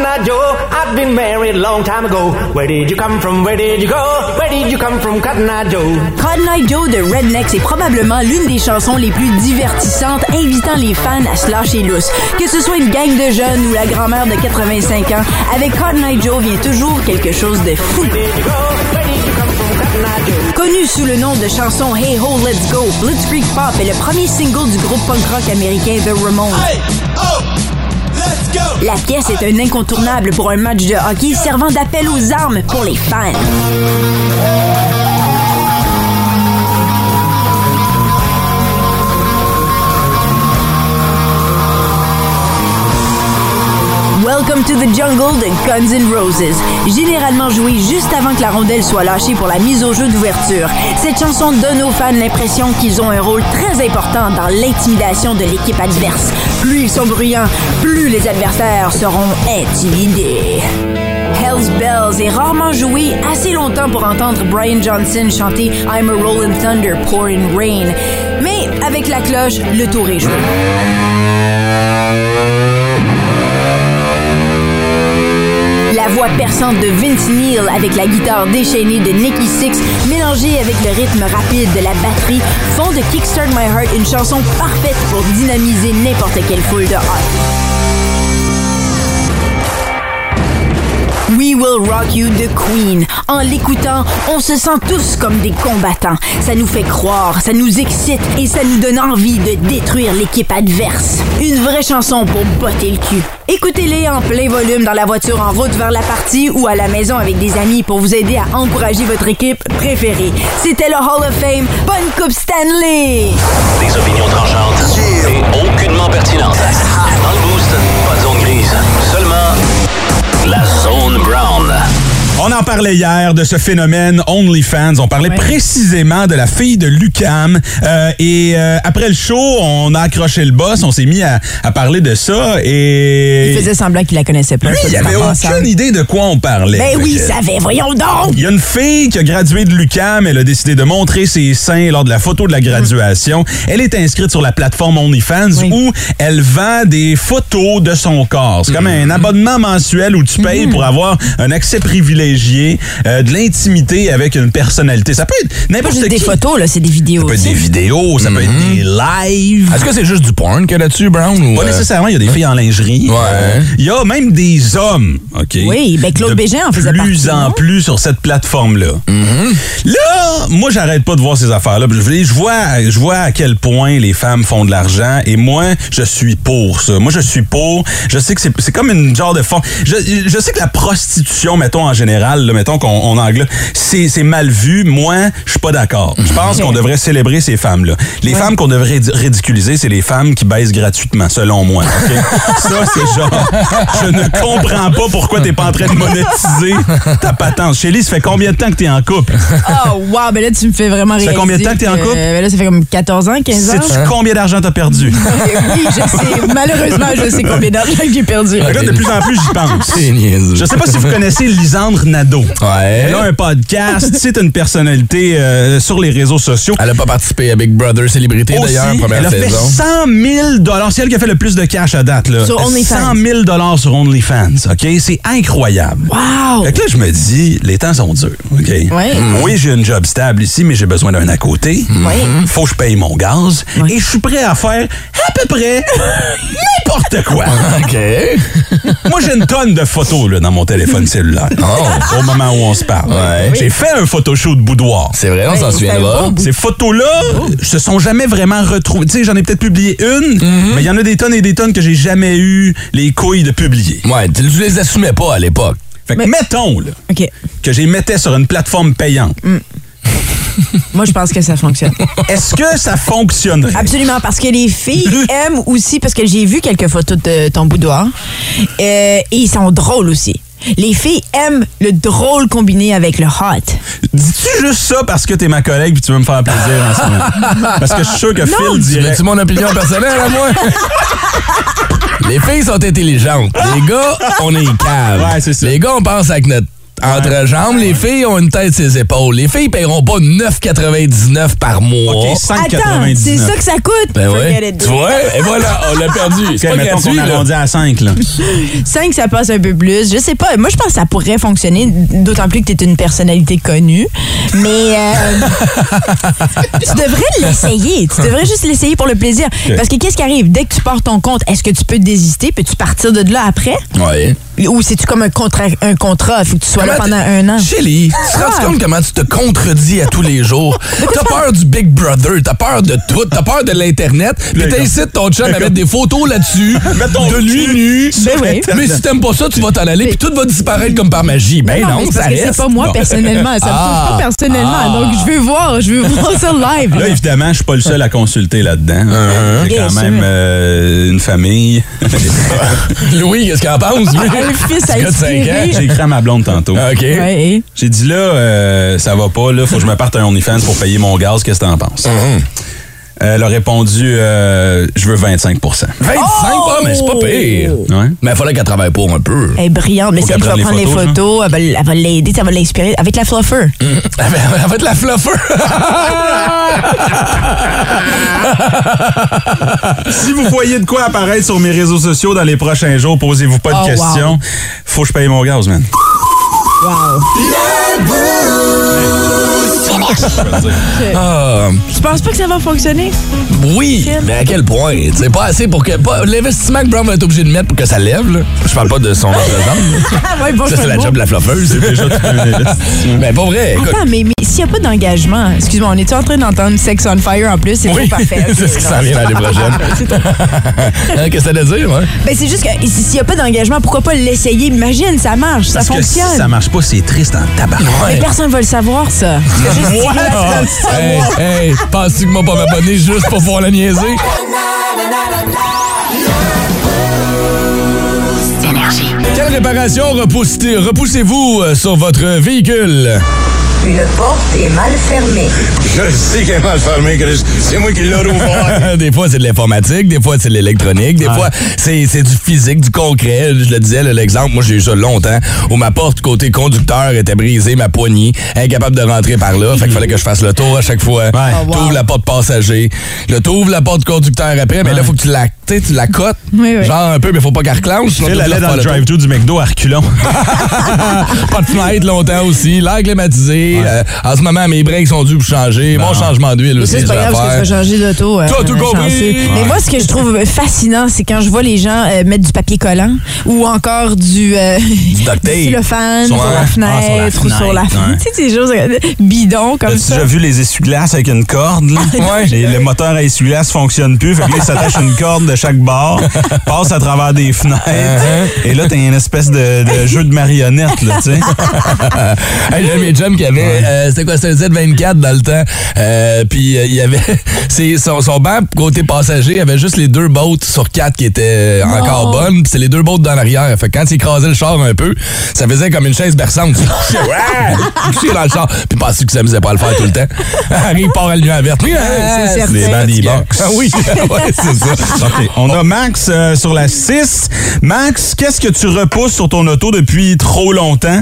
Eye Joe, I'd been married a long time ago. Where did you come from? Where did you go? Where did you come from, Cotton Eye Joe? Cotton Eye Joe de Rednex est probablement l'une des chansons les plus divertissantes, invitant les fans à se lâcher lousse. Que ce soit une gang de jeunes ou la grand-mère de 85 avec Cotton Eye Joe vient toujours quelque chose de fou. Connu sous le nom de chanson Hey Ho Let's Go, Blitzkrieg Pop est le premier single du groupe punk rock américain The Ramones. La pièce est un incontournable pour un match de hockey servant d'appel aux armes pour les fans. Welcome to the Jungle de Guns N' Roses. Généralement jouée juste avant que la rondelle soit lâchée pour la mise au jeu d'ouverture, cette chanson donne aux fans l'impression qu'ils ont un rôle très important dans l'intimidation de l'équipe adverse. Plus ils sont bruyants, plus les adversaires seront intimidés. Hell's Bells est rarement joué assez longtemps pour entendre Brian Johnson chanter I'm a Rollin' Thunder, Pouring Rain. Mais avec la cloche, le tour est joué. Voix perçante de Vince Neil avec la guitare déchaînée de Nicky Six mélangée avec le rythme rapide de la batterie font de Kickstart My Heart une chanson parfaite pour dynamiser n'importe quelle foule de hockey. We Will Rock You de Queen. En l'écoutant, on se sent tous comme des combattants. Ça nous fait croire, ça nous excite et ça nous donne envie de détruire l'équipe adverse. Une vraie chanson pour botter le cul. Écoutez-les en plein volume dans la voiture en route vers la partie ou à la maison avec des amis pour vous aider à encourager votre équipe préférée. C'était le Hall of Fame. Bonne Coupe Stanley! Des opinions tranchantes et aucunement pertinentes. Dans le boost, pas de la zone brown. On en parlait hier de ce phénomène OnlyFans. On parlait précisément de la fille de Lucam. Euh, et euh, après le show, on a accroché le boss. On s'est mis à, à parler de ça. Et Il faisait semblant qu'il la connaissait pas. lui, il avait aucune idée de quoi on parlait. Ben oui, il savait, voyons donc! il y a une fille qui a gradué de l'UCAM. Elle a décidé de montrer ses seins lors de la photo de la graduation. Elle est inscrite sur la plateforme OnlyFans où elle vend des photos de son corps. C'est comme un abonnement mensuel où tu payes pour avoir un accès privilégié, euh, de l'intimité avec une personnalité. Ça peut être Pas n'importe juste qui. des photos, là, c'est des vidéos. Ça peut être aussi. des vidéos, ça peut être des lives. Est-ce que c'est juste du porn qu'il y a là-dessus, Brown? Ou, Pas euh, nécessairement, il y a des filles en lingerie. Ouais. Il y a même des hommes, OK? Oui, ben Claude de Bégin en faisait plus partie, en non? plus sur cette plateforme-là. Là, moi, j'arrête pas de voir ces affaires-là. Je je vois, je vois à quel point les femmes font de l'argent et moi, je suis pour ça. Moi, je suis pour. Je sais que c'est c'est comme une genre de fond. Je, je sais que la prostitution, mettons en général, là, mettons qu'on on englobe, c'est mal vu. Moi, je suis pas d'accord. Je pense qu'on devrait célébrer ces femmes-là. Les femmes qu'on devrait ridi- ridiculiser, c'est les femmes qui baissent gratuitement, selon moi. ça, c'est genre, je ne comprends pas pourquoi t'es pas en train de monétiser ta patente. Shelly, ça fait combien de temps que t'es en couple? Oh, wow, ben là, tu me fais vraiment Ça fait réaliser. combien de temps que t'es en couple? ben là, ça fait comme 14 ans, 15 ans. Sais-tu combien d'argent t'as perdu? oui, je sais. Malheureusement, je sais combien d'argent j'ai perdu. Là, de plus en plus, j'y pense. Je sais pas si vous connaissez Lisandre Ouais. Elle a un podcast, c'est une personnalité euh, sur les réseaux sociaux. Elle a pas participé à Big Brother Célébrité, d'ailleurs, première elle a fait saison. 100 000 C'est elle qui a fait le plus de cash à date. Là. Sur OnlyFans. 100 000 sur OnlyFans. OK? C'est incroyable. Wow! Fait que là, je me dis, les temps sont durs. OK? Ouais. Oui, j'ai une job stable ici, mais j'ai besoin d'un à côté. Ouais. Faut que je paye mon gaz. Et je suis prêt à faire à peu près n'importe quoi. OK. Moi, j'ai une tonne de photos là, dans mon téléphone cellulaire. Au moment où on se parle. Ouais. J'ai fait un photoshoot boudoir. C'est vrai, on s'en souviendra. Ces photos-là se sont jamais vraiment retrouvées. Tu sais, j'en ai peut-être publié une, mais il y en a des tonnes et des tonnes que j'ai jamais eu les couilles de publier. Ouais, tu les assumais pas à l'époque. Fait que mettons là, OK. que j'ai mettais sur une plateforme payante. Moi, je pense que ça fonctionne. Est-ce que ça fonctionnerait? Absolument, parce que les filles aiment aussi, parce que j'ai vu quelques photos de ton boudoir, euh, et ils sont drôles aussi. Les filles aiment le drôle combiné avec le hot. Dis-tu juste ça parce que t'es ma collègue puis tu veux me faire plaisir en ce moment? Parce que je suis sûr que Phil Tu dirait... veux-tu mon opinion personnelle à moi? Les filles sont intelligentes. Les gars, on est caves. Ouais, c'est ça. Les gars, on pense avec notre entrejambe. Les filles ont une tête sur les épaules. Les filles paieront pas 9,99 par mois. OK, Attends, 5,99. c'est ça que ça coûte? Ben ouais. Tu vois? Et voilà, on l'a perdu. C'est OK, pas mettons gratuit, qu'on arrondit à 5, là. 5, ça passe un peu plus. Je sais pas. Moi, je pense que ça pourrait fonctionner, d'autant plus que tu es une personnalité connue. Mais euh, tu devrais l'essayer. Tu devrais juste l'essayer pour le plaisir. Parce que qu'est-ce qui arrive? Dès que tu portes ton compte, est-ce que tu peux désister? Peux-tu partir de là après? Ouais. Ou c'est-tu comme un contrat? Un contrat? Il faut que tu sois là pendant un an? Shelly, tu te rends Ah. compte comment tu te contredis à tous les jours? T'as peur du Big Brother, t'as peur de tout, t'as peur de l'Internet, puis t'incites ton chum à mettre des photos là-dessus, de lui nu. Ben oui. Mais si t'aimes pas ça, tu vas t'en aller, puis tout va disparaître comme par magie. Ben non, mais c'est ça reste. c'est pas moi personnellement. Ça me Ah. touche pas personnellement. Ah. Donc, je veux voir. Je veux voir ça live. Là, évidemment, je suis pas le seul à consulter là-dedans. J'ai Bien quand même euh, une famille. Louis, qu'est-ce qu'il en pense, fils à inspirer. J'ai écrit à ma blonde tantôt. OK. Ouais, et- J'ai dit là, euh, ça va pas, là, faut que je me parte un OnlyFans pour payer mon gaz, qu'est-ce que t'en penses? Elle a répondu, euh, je veux 25% 25% pas, mais c'est pas pire. Ouais. Mais il fallait qu'elle travaille pour un peu. Elle est brillante, mais Faut c'est elle qui va qu'elle prendre les prenne les photos, elle va, elle va l'aider, ça va l'inspirer avec la fluffer. Elle va elle va être la fluffer. Si vous voyez de quoi apparaître sur mes réseaux sociaux dans les prochains jours, posez-vous pas de Oh, questions. Faut que je paye mon gaz, man. Ah, Tu penses pas que ça va fonctionner? oui, mais à quel point? C'est pas assez pour que. L'investissement que Brown va être obligé de mettre pour que ça lève, là. Je parle pas de son. Ah ouais, bon, Ça, c'est la job de la fluffeuse. C'est déjà. Mais pas vrai. écoute. Attends, mais, mais s'il n'y a pas d'engagement, excuse-moi, on est-tu en train d'entendre Sex on Fire en plus? C'est Oui, trop parfait. c'est ce qui s'en vient l'année prochaine. Hein, Qu'est-ce que ça veut dire, ouais? Ben, c'est juste que si- s'il n'y a pas d'engagement, pourquoi pas l'essayer? Imagine, ça marche, ça que si fonctionne. ça marche pas, c'est triste en tabac. Mais personne va le savoir, ça. Juste hey, hey, penses-tu que moi pas m'abonner juste pour pouvoir la niaiser? quelle réparation repoussez- repoussez-vous euh, sur votre véhicule? Une porte est mal fermée. Je sais qu'elle est mal fermée, Chris. C'est moi qui l'ai ouvert. des fois, c'est de l'informatique, des fois, c'est de l'électronique, des fois, c'est c'est du physique, du concret. Je le disais, l'exemple, moi, j'ai eu ça longtemps, où ma porte côté conducteur était brisée, ma poignée, incapable de rentrer par là. Fait qu'il fallait que je fasse le tour à chaque fois. Oh, T'ouvres la porte passager. Là, t'ouvres la porte conducteur après, mais là, faut que tu la, tu sais, tu la cotes. Oui, oui. Genre un peu, mais faut pas qu'elle reclenche. tu allait dans le drive-thru du McDo à reculons. pas de fenêtre longtemps aussi, l'air climatisé. Euh, en ce moment, mes breaks sont dus pour changer. Mon changement d'huile aussi. C'est pas j'ai grave parce que vas changer d'auto. euh, tout compris? chanceux. Mais moi, ce que je trouve fascinant, c'est quand je vois les gens euh, mettre du papier collant ou encore du, euh, duct tape. cellophane Sur la ah, fenêtre sur la ou sur la fenêtre, fenêtre. ouais. Tu sais, des choses euh, bidons comme ça. déjà vu les essuie-glaces avec une corde? Là? Ouais. Le moteur à essuie-glace fonctionne plus. Fait que là, il s'attache une corde de chaque bord, passe à travers des fenêtres. Uh-huh. Et là, t'as une espèce de, de jeu de marionnettes, là, tu sais. hey, J'ai mes chums qui avaient, euh, c'était quoi, c'était un Z24 dans le temps. Euh, puis euh, il y avait, c'est, son, son banc côté passager avait juste les deux bottes sur quatre qui étaient encore bonnes. Puis c'est les deux bottes dans l'arrière. Fait que quand il écrasait le char un peu, ça faisait comme une chaise berçante. Ouais! Couché dans le char. Puis pensais que ça me faisait pas le faire tout le temps? Arrive, part à la lumière verte. c'est certain. Les bancs des box. Ah oui, ouais, c'est ça. OK. On a Max euh, sur la 6. Max, qu'est-ce que tu repousses sur ton auto depuis trop longtemps?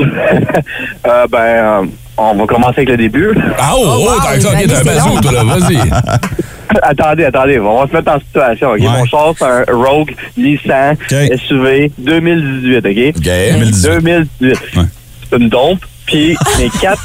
Euh, ben, euh, on va commencer avec le début. Ah oh, oh, wow, t'as bazou, toi, là. Vas-y. attendez, attendez, on va se mettre en situation, OK? Ouais. Mon char, c'est un Rogue Nissan. SUV 2018, OK? OK. 2018. 2018. Ouais. C'est une dompe. Puis mes quatre,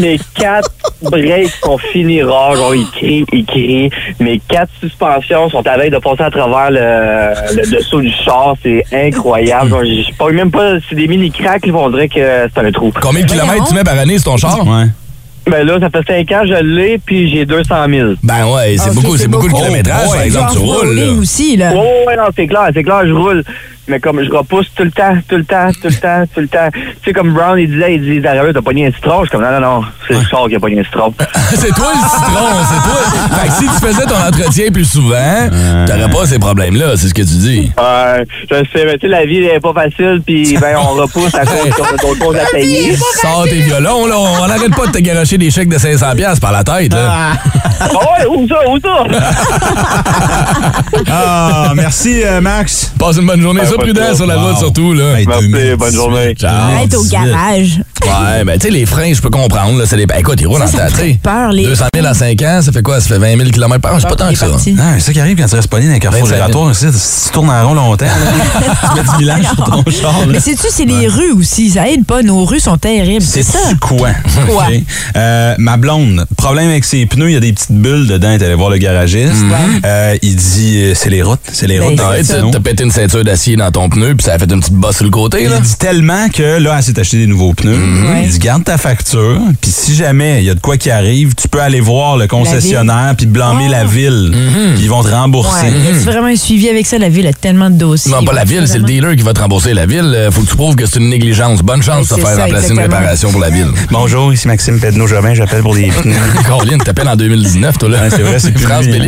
mes quatre breaks sont finis rares. Genre, ils crient, ils crient. Mes quatre suspensions sont à veille de passer à travers le, le dessous du char. C'est incroyable. Genre, j'ai pas même pas... C'est des mini-cracks, on dirait que c'est un trou. Combien de kilomètres tu mets par année sur ton char? Ouais. Ben là, ça fait 5 ans, je l'ai, puis j'ai 200 000. Ben ouais, c'est Ok, beaucoup, c'est beaucoup de beaucoup. kilométrage, Oh, par exemple, tu roules, là. aussi, là. Oh, ouais, non, c'est clair, c'est clair, je roule. Mais comme je repousse tout le temps, tout le temps, tout le temps, tout le temps. Tu sais, comme Brown, il disait, il dit, Dario, t'as pogné un citron. Je suis comme, non, non, non, c'est le char qui a pogné un citron. c'est toi le citron, c'est toi. Fait que si tu faisais ton entretien plus souvent, t'aurais pas ces problèmes-là, c'est ce que tu dis. Euh, je sais, mais tu sais, la vie n'est pas facile, puis ben, on repousse à cause qu'on a d'autres choses à payer. Sors tes violons, là. On n'arrête pas de te garocher des chèques de 500$ piastres par la tête, là. Ah ouais, où ça, où ça? Ah, merci, euh, Max. Passe une bonne journée. Sois pas prudent sur la route, Wow. surtout, là. Hey, Merci, 2018. bonne journée. Ciao. Arrête au 18. garage. Ouais, ben, tu sais, les freins, je peux comprendre, là. C'est les... ben, écoute, ils roulent en peur, les- 200 000 en 5 ans, ça fait quoi? Ça fait 20 000 km par an. C'est pas tant que ça. Ah, c'est ça qui arrive quand tu restes pogné dans un carrefour 25 000. giratoire. Si tu tournes en rond longtemps, là, tu mets du village sur ton char. là. Mais sais-tu, c'est les rues aussi. Ça aide pas. Nos rues sont terribles. C'est ça? C'est quoi? Quoi? Euh, ma blonde, problème avec ses pneus, il y a des petites bulles dedans. Est allée voir le garagiste. Euh, il dit, euh, c'est les routes. C'est les Ben, routes. c'est les t'as pété une ceinture d'acier dans ton pneu, puis ça a fait une petite bosse sur le côté, là. Il dit tellement que là, elle s'est acheté des nouveaux pneus. Ouais. Il dit garde ta facture, puis si jamais il y a de quoi qui arrive, tu peux aller voir le concessionnaire puis blâmer Oh. la ville. Puis ils vont te rembourser. Ouais. Y a-tu vraiment un suivi avec ça? La ville a tellement de dossiers. Non, pas la ville, c'est le dealer qui va te rembourser. La ville, euh, faut que tu prouves que c'est une négligence. Bonne chance de faire remplacer une réparation pour la ville. Bonjour, ici Maxime Pedneau-Jobin, j'appelle pour des pneus. Caroline, t'appelles en 2019, toi, là. Ouais, c'est vrai, c'est plus France hein.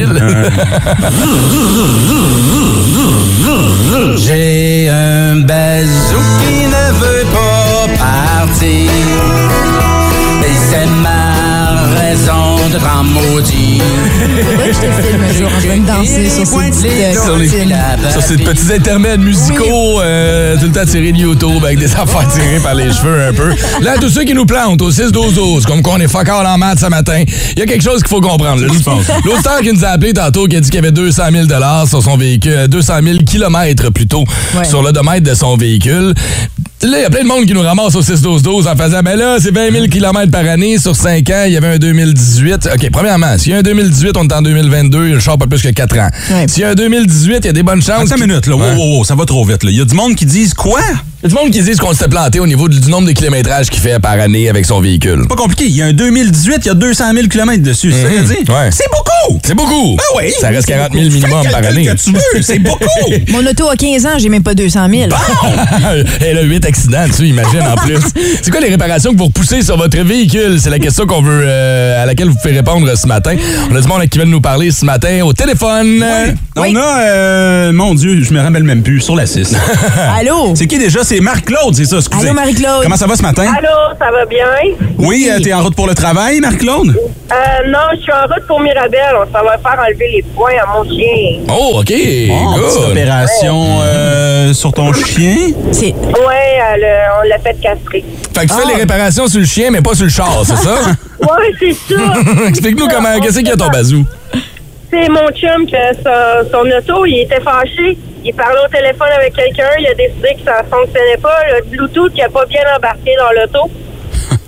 J'ai un bazou qui ne veut pas partir. Et c'est ma de grand maudit. Je te filme un jour en train de danser sur ces petites euh, Sur, ces petits intermèdes musicaux, euh, tout le temps tirés de YouTube avec des affaires tirées par les cheveux un peu. Là, tous ceux qui nous plantent au 6-12-12, comme qu'on est fuck all en maths ce matin, il y a quelque chose qu'il faut comprendre. L'auteur qui nous a appelé tantôt, qui a dit qu'il y avait 200 000 sur son véhicule, euh, 200 000 kilomètres plutôt, Ouais. sur l'odomètre de son véhicule. Là, il y a plein de monde qui nous ramasse au 6-12-12 en faisant, ben là, c'est 20 000 km par année. Sur 5 ans, il y avait un 2018. OK, premièrement, s'il y a un 2018, on est en 2022, le char pas plus que 4 ans. Ouais. S'il y a un 2018, il y a des bonnes chances. Attends une minute, là. Wow, wow, wow, ça va trop vite, là. Il y a du monde qui disent quoi? Il y a du monde qui dit qu'on s'était planté au niveau du nombre de kilométrages qu'il fait par année avec son véhicule. Pas compliqué. Il y a un 2018, il y a 200 000 km dessus. C'est ça dit? Ouais. C'est beaucoup! C'est beaucoup! Ben oui! Ça reste 40 000 minimum par année. que tu veux, c'est beaucoup! Mon auto a 15 ans, j'ai même pas 200 000. Elle a 8 accidents dessus, imagine en plus. C'est quoi les réparations que vous repoussez sur votre véhicule? C'est la question qu'on veut, euh, à laquelle vous pouvez répondre ce matin. On a du monde qui veut nous parler ce matin au téléphone. On a, euh, mon Dieu, je me rappelle même plus, sur la 6. Allô? C'est qui déjà? C'est Marc-Claude, c'est ça, excusez. Allô, Marie-Claude? Comment ça va ce matin? Allô, ça va bien? Oui, euh, t'es en route pour le travail, Marc-Claude? Euh, non, je suis en route pour Mirabel. On s'en va faire enlever les points à mon chien. Oh, OK. Oh, petite opération euh, sur ton chien? C'est. Ouais, euh, on l'a fait castrer. Fait que tu fais les réparations sur le chien, mais pas sur le char, c'est ça? Ouais, c'est ça. Explique-nous comment, qu'est-ce qu'il y a ton bazou? C'est mon chum que son, son auto, il était fâché. Il parlait au téléphone avec quelqu'un. Il a décidé que ça fonctionnait pas. Le Bluetooth, il a pas bien embarqué dans l'auto.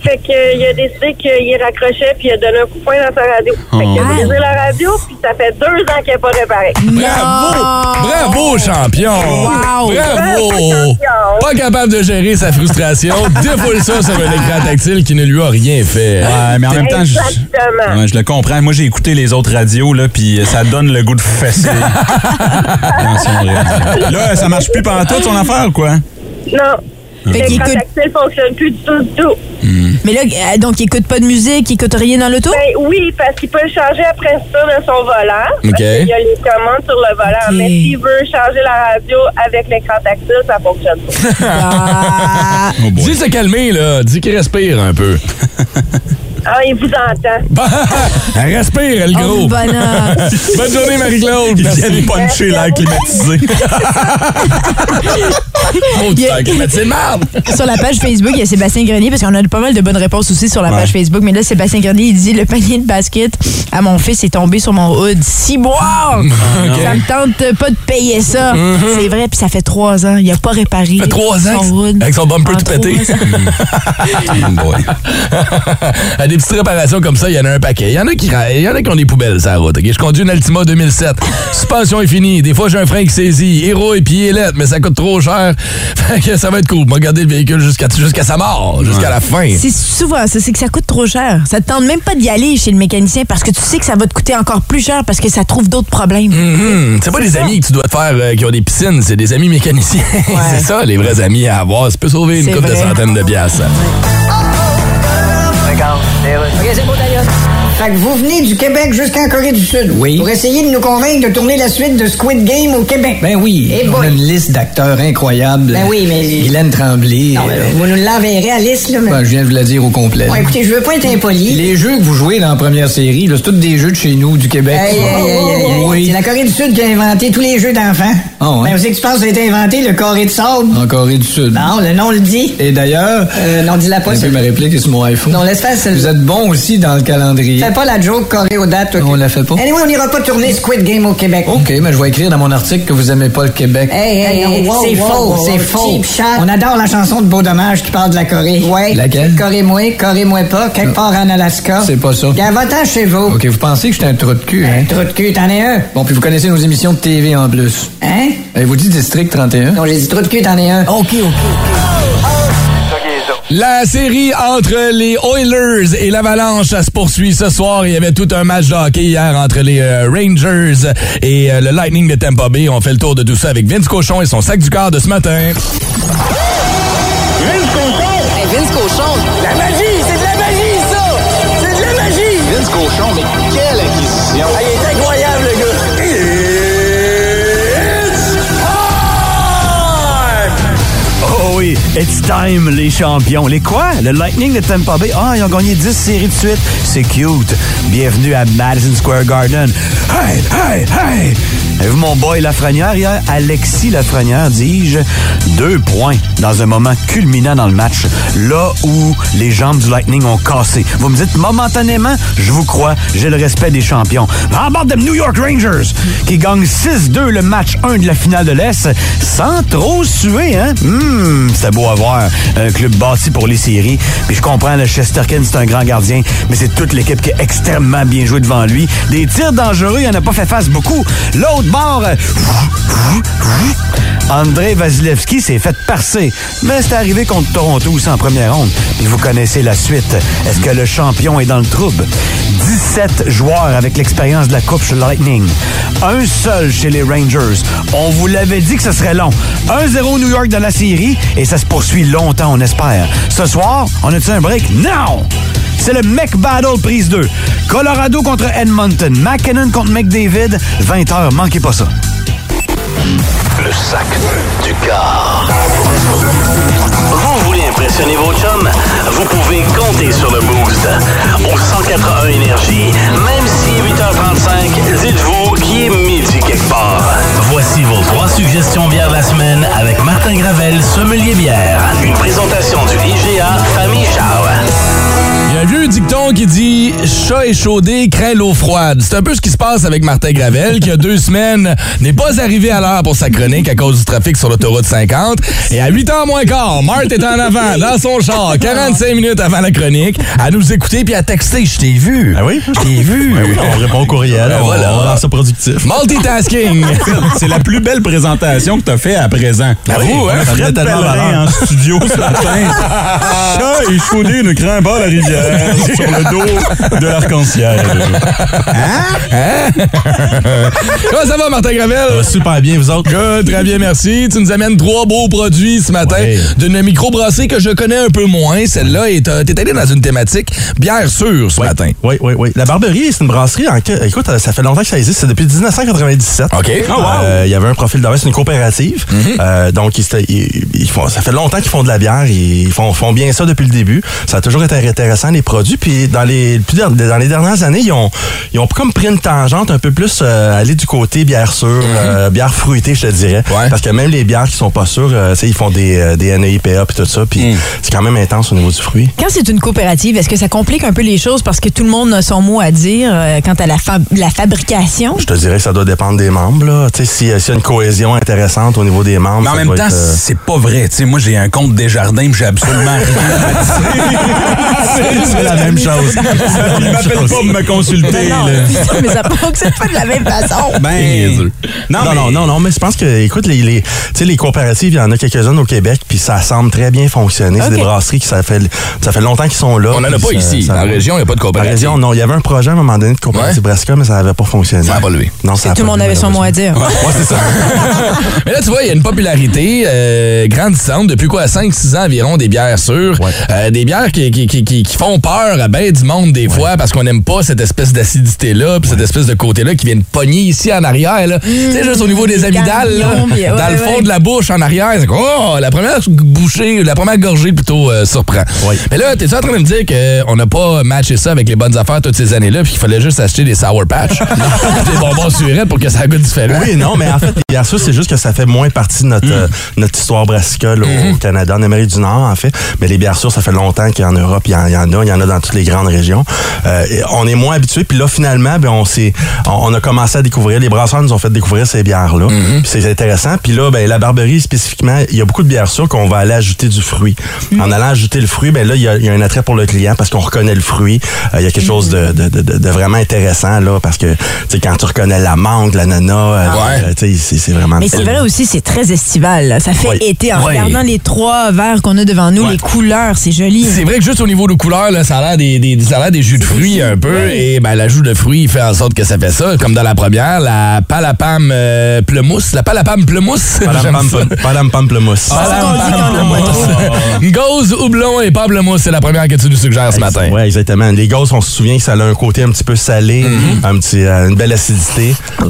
Fait que, euh, il a décidé qu'il raccrochait puis il a donné un coup de poing dans sa radio. Fait qu'il a Oh. brisé la radio puis ça fait deux ans qu'il n'est pas réparé. Bravo! Bravo, champion! Wow! Bravo! Champion. Pas capable de gérer sa frustration. Défoule ça sur un écran tactile qui ne lui a rien fait. Ouais, mais en même temps, je, ouais, je le comprends. Moi, j'ai écouté les autres radios, là, puis ça donne le goût de fesser. Là, ça marche plus pendant tout son affaire, ou quoi? Non. Fait qu'il L'écran écoute- tactile fonctionne plus du tout, du tout. Mais là, euh, donc, il écoute pas de musique, il écoute rien dans l'auto? Ben oui, parce qu'il peut le changer après ça dans son volant. OK. Parce qu'il y a les commandes sur le volant. Mais s'il veut changer la radio avec l'écran tactile, ça fonctionne pas. Ah. Dis se calmer, là. Dis qu'il respire un peu. ah, il vous entend. respire, le gros. Oh. Bonne journée, Marie-Claude. Il vient de puncher l'air climatisé. Oh, a- climatisé de merde. Sur la page Facebook, il y a Sébastien Grenier, parce qu'on a pas mal de bonnes réponses aussi sur la Ouais. page Facebook. Mais là, Sébastien Grenier, il dit le panier de basket à mon fils est tombé sur mon hood. Si boire! Ça me tente pas de payer ça. C'est vrai, puis ça fait trois ans. Il a pas réparé. Ça fait trois ans son hood. avec son bumper tout pété. Des petites réparations comme ça, il y en a un paquet. Il y en a qui, il y en a qui ont des poubelles sur la route. ok? Je conduis une Altima 2007. Suspension est finie. Des fois, j'ai un frein qui saisit. Héros et pied lettre, mais ça coûte trop cher. Fait que ça va être cool. M'a garder le véhicule jusqu'à sa mort, jusqu'à la fin. C'est souvent ça, c'est que ça coûte trop cher. Ça te tente même pas d'y aller chez le mécanicien parce que tu sais que ça va te coûter encore plus cher parce que ça trouve d'autres problèmes. Mhm. C'est pas des amis que tu dois te faire euh, qui ont des piscines, c'est des amis mécaniciens. c'est ça, les vrais amis à avoir. Ça peut sauver une couple de centaines de piastres. Fait que vous venez du Québec jusqu'en Corée du Sud. Oui. Pour essayer de nous convaincre de tourner la suite de Squid Game au Québec. Ben oui, Eh on boy. a une liste d'acteurs incroyables. Ben oui, mais- Guylaine Tremblay. Non, mais euh, vous nous l'enverrez à liste, là. Mais... ben, je viens de vous la dire au complet. Bon, écoutez, je veux pas être impoli. Les jeux que vous jouez dans la première série, là, c'est tous des jeux de chez nous, du Québec. Hey, hey, hey, hey, hey. Oui. C'est la Corée du Sud qui a inventé tous les jeux d'enfants. Ah ouais? Ben, vous savez que tu penses que ça a été inventé, le carré de sable? En Corée du Sud. Non, le nom le dit. Et d'ailleurs, Euh, non, dis-la pas, ma réplique est sur mon iPhone. Non, laisse faire celle Vous êtes bon aussi dans le calendrier. Fais pas la joke carré aux dates, On la fait pas? Anyway, on n'ira pas tourner Squid Game au Québec. OK, mais je vais écrire dans mon article que vous aimez pas le Québec. Hey, hey, hey, wow, c'est wow, faux, wow, c'est wow, faux. cheap shot. On adore la chanson de Beau Dommage qui parle de la Corée. Ouais. Laquelle? Corée-moi, Corée-moi pas, quelque part en Alaska. C'est pas ça. Va-t'en chez vous. OK, vous pensez que j'étais un trou de cul, hein? Trou de cul, t'en es un. Bon, puis vous connaissez nos émissions de TV en plus. Hein? Avez-vous dit District 31? Non, j'ai dit trou de cul, t'en es un. OK, OK. La série entre les Oilers et l'Avalanche ça se poursuit ce soir. Il y avait tout un match de hockey hier entre les euh, Rangers et euh, le Lightning de Tampa Bay. On fait le tour de tout ça avec Vince Cochon et son sac du corps de ce matin. Vince Cochon! Hey, Vince Cochon! La it's time, les champions. Les quoi? Le Lightning de Tampa Bay? Ah, ils ont gagné 10 séries de suite. C'est cute. Bienvenue à Madison Square Garden. Hey, hey, hey! Avez-vous mon boy Lafrenière hier? Alexis Lafrenière, dis-je. Deux points dans un moment culminant dans le match. Là où les jambes du Lightning ont cassé. Vous me dites momentanément, je vous crois, j'ai le respect des champions. En bord de New York Rangers, qui gagnent 6-2 le match 1 de la finale de l'Est, sans trop suer, hein? Hum, beau à. Un club bâti pour les séries. Puis je comprends, le Chesterkin, c'est un grand gardien, mais c'est toute l'équipe qui est extrêmement bien jouée devant lui. Des tirs dangereux, il en a pas fait face beaucoup. L'autre, André Vasilevski s'est fait percer, mais c'est arrivé contre Toronto aussi en première ronde. Et vous connaissez la suite. Est-ce que le champion est dans le trouble? 17 joueurs avec l'expérience de la Coupe chez Lightning. Un seul chez les Rangers. On vous l'avait dit que ce serait long. 1-0 New York dans la série et ça se poursuit longtemps, on espère. Ce soir, on a-tu un break? Non! C'est le Mec Battle prise 2. Colorado contre Edmonton. McKinnon contre McDavid. 20h, manquez pas ça. Le sac du car. Vous voulez impressionner vos chums? Vous pouvez compter sur le boost. Au 181 Énergie, même si 8h35, dites-vous qu'il est midi quelque part. Voici vos trois suggestions bières de la semaine avec Martin Gravel, sommelier bière. Une présentation du IGA Famille Charles. Un vieux dicton qui dit chat échaudé craint l'eau froide. C'est un peu ce qui se passe avec Martin Gravel, qui a deux semaines n'est pas arrivé à l'heure pour sa chronique à cause du trafic sur l'autoroute 50. Et à 8 ans moins quart, Marthe est en avant, dans son char, 45 minutes avant la chronique, à nous écouter puis à texter. Je t'ai vu. Ah oui? Je t'ai vu. Ben oui, on répond au courriel. Ben on, voilà. on rend ça productif. Multitasking. C'est la plus belle présentation que tu as fait à présent. Hein? Fred Ça fait tellement Pellerin valeur. en studio ce matin. Chat échaudé ne craint pas la rivière sur le dos de l'arc-en-ciel. Hein? Comment ça va, Martin Gravel? super bien, vous autres? Good, très bien, merci. Tu nous amènes trois beaux produits ce matin d'une microbrasserie que je connais un peu moins. Celle-là, est, euh, t'es allé dans une thématique bière sûre ce matin. Oui, oui, oui. La Barberie, c'est une brasserie en que- écoute, ça fait longtemps que ça existe. C'est depuis 1997. OK. Euh, Oh, Il y avait un profil d'affaires, c'est une coopérative. Euh, donc, ils, s'étaient- ils- ils font, ça fait longtemps qu'ils font de la bière. Ils font, font bien ça depuis le début. Ça a toujours été intéressant, les produits. Puis, dans les, dans les dernières années, ils ont, ils ont comme pris une tangente un peu plus euh, aller du côté bière sûre, euh, bière fruitée, je te dirais. Parce que même les bières qui sont pas sûres, euh, tu sais, ils font des, euh, des NEIPA puis tout ça. Puis, c'est quand même intense au niveau du fruit. Quand c'est une coopérative, est-ce que ça complique un peu les choses parce que tout le monde a son mot à dire euh, quant à la, fab- la fabrication? Je te dirais que ça doit dépendre des membres. Là. Tu sais, S'il y a s'il y a une cohésion intéressante au niveau des membres. Mais en même temps, être, euh, c'est pas vrai. Tu sais, moi, j'ai un compte Desjardins puis j'ai absolument rien c'est la même chose. Il m'appelle pas pour me consulter. Non, mais ça fonctionne pas de la même façon. Ben, non, non, non, non, mais je pense que, écoute, les, les, tu sais, les coopératives, il y en a quelques-unes au Québec, puis ça semble très bien fonctionner. C'est des brasseries qui, ça fait, ça fait longtemps qu'ils sont là. On en a pas ça- ici. la région, il n'y a pas de En coopérative. région, non. Il y avait un projet à un moment donné de coopérative Brassica, mais ça n'avait pas fonctionné. Ça n'a pas levé. Non, ça a Tout le monde avait son mot à dire. Ouais, c'est ça. Mais là, tu vois, il y a une popularité euh, grandissante depuis quoi, 5-6 ans environ, des bières sûres. Euh, des bières qui, qui, qui, qui- qui font peur à ben du monde des fois parce qu'on n'aime pas cette espèce d'acidité-là puis cette espèce de côté-là qui vient de pogner ici en arrière. Tu sais, juste au niveau des amygdales, là, bien, dans le fond ouais. de la bouche en arrière. C'est comme, oh, la première bouchée, la première gorgée plutôt euh, surprend. Mais là, t'es-tu en train de me dire qu'on n'a pas matché ça avec les bonnes affaires toutes ces années-là puis qu'il fallait juste acheter des Sour Patch? des bonbons surettes pour que ça goûte différent? Oui, non, mais en fait, les bières sûres, c'est juste que ça fait moins partie de notre, euh, notre histoire brassica là, au Canada, en Amérique du Nord, en fait. Mais les bières sûres, ça fait longtemps qu'en Europe, il y, en il y en a. y en a dans toutes les grandes régions. Euh, et on est moins habitués. Puis là, finalement, ben, on, s'est, on, on a commencé à découvrir. Les brasseurs nous ont fait découvrir ces bières-là. Puis c'est intéressant. Puis là, ben, la Barberie, spécifiquement, il y a beaucoup de bières sûres qu'on va aller ajouter du fruit. En allant ajouter le fruit, ben là, il y a, il y a un attrait pour le client parce qu'on reconnaît le fruit. Euh, il y a quelque chose de, de, de, de vraiment intéressant, là, parce que, tu sais, quand tu reconnais la mangue, l'ananas, euh, euh, sais, c'est, vraiment... Mais c'est vrai aussi, c'est très estival. là. Ça fait été. En regardant les trois verres qu'on a devant nous, les couleurs, c'est joli. C'est vrai que juste au niveau de couleurs, là, ça a l'air des, des, ça a l'air des jus de fruits un peu. Et ben, l'ajout de fruits fait en sorte que ça fait ça. Comme dans la première, la palapam euh, pleumousse. La palapam pleumousse. J'aime ça. Padam pamplemousse. Gauze, houblon et pamplemousse, c'est la première que tu nous suggères ce matin. Oui, exactement. Les gosses, on se souvient que ça a un côté un petit peu salé, Mm-hmm. un petit, euh, une belle acidité.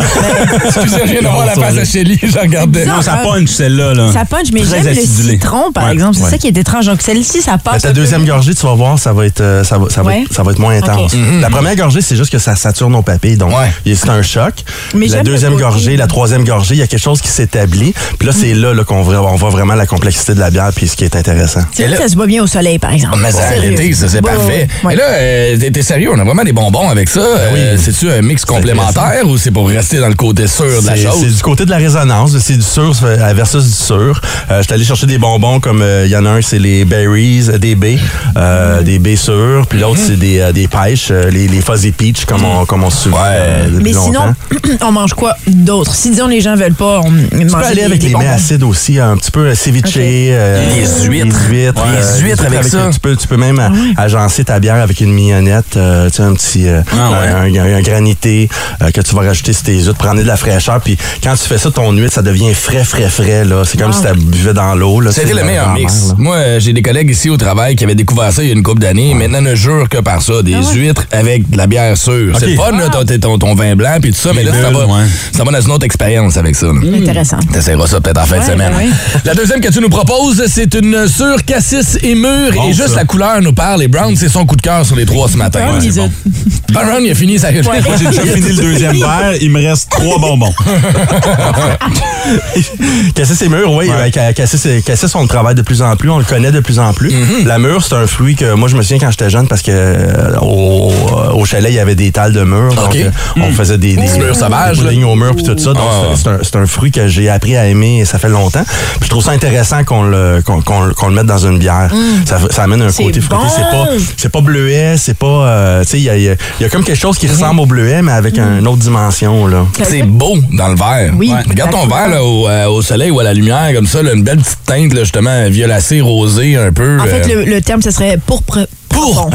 Excusez, je viens de voir la face à Shelly, je regardais. Non, ça punch, celle-là. Là. Ça punch, mais j'aime le citron, par Ouais, exemple. C'est ouais. ça qui est étrange. Donc, celle-ci, ça passe. ta peu deuxième gorgée, tu vas voir, ça va être, euh, ça va, ça va, Ouais. être, ça va être moins intense. Mhm. La première gorgée, c'est juste que ça sature nos papilles. Donc, c'est un choc. Mais la deuxième gorgée, la troisième gorgée, il y a quelque chose qui s'établit. Puis là, c'est là, là qu'on voit, on voit vraiment la complexité de la bière puis ce qui est intéressant. C'est vrai que ça se boit bien au soleil, par exemple. Mais ça c'est Ouais, parfait. ouais, ouais. Mais là, euh, t'es sérieux, on a vraiment des bonbons avec ça. Euh, C'est-tu un mix complémentaire ou c'est pour rester dans le côté sûr de la chose? C'est du côté de la résonance. C'est du sûr versus du sûr. Euh, je suis allé chercher des bonbons comme il y en a un, c'est les berries, des baies, euh, des baies Puis l'autre, c'est des, euh, des pêches, euh, les, les fuzzy peach, comme on, comme on se souvient euh, depuis Mais sinon, longtemps. on mange quoi d'autre? Si disons les gens veulent pas, on Tu peux mange aller des, avec les mets acides aussi, un petit peu euh, ceviche. euh, Les huîtres. Les huîtres. Ouais, euh, les huîtres avec ça. Tu peux, tu peux même Ah euh, agencer ta bière avec une mignonnette, euh, tu sais, un petit euh, Ah ouais. un, un- un granité euh, que tu vas rajouter sur tes huîtres pour amener de la fraîcheur. Puis quand tu fais ça, ton huître, ça devient frais, frais, frais. là. C'est comme si tu buvais dans l'eau. là, C'était tu sais, le dans meilleur la mer, mix. là. Moi, euh, j'ai des collègues ici au travail qui avaient découvert ça il y a une couple d'années. Maintenant, ne jure que par ça. Des huîtres avec de la bière sûre. C'est fun, là, ton, ton, ton vin blanc puis tout ça, mais là, ça va, ça va dans une autre expérience avec ça. là. Intéressant. T'essaieras ça peut-être en fin de semaine. La deuxième que tu nous proposes, c'est une sur cassis et mûr. Bon, et juste ça. la couleur nous parle. Et Brown, c'est son coup de cœur sur les trois ce matin. Brown, il a-. Ah, Brown, il a fini sa Moi, j'ai déjà fini le deuxième verre. Il me reste trois bonbons. Cassis et mûr, oui. Cassis, et- Cassis, on le travaille de plus en plus. On le connaît de plus en plus. Mm-hmm. La mûre, c'est un fruit que moi, je me souviens quand j'étais jeune parce que euh, au, au chalet, il y avait des talles de mûr. Donc, euh, on Mm. faisait des, des, Des mûres sauvages, des puddings aux mûres puis tout ça. Donc, Ah. c'est un, fruit que j'ai appris à aimer et ça fait longtemps. Puis je trouve ça intéressant qu'on le, mette dans une bière. Ça, ça amène un côté fruité. bon. C'est pas, bleuet, c'est pas, euh, tu sais, il y a, il y a- il y a comme quelque chose qui ressemble au bleuet, mais avec une autre dimension, là. C'est beau dans le verre. Oui. Regarde ton verre là, au, euh, au soleil ou à la lumière, comme ça, là, une belle petite teinte, là, justement, violacée, rosée, un peu. En fait, euh, le, le terme, ce serait pourpre. Pourpre.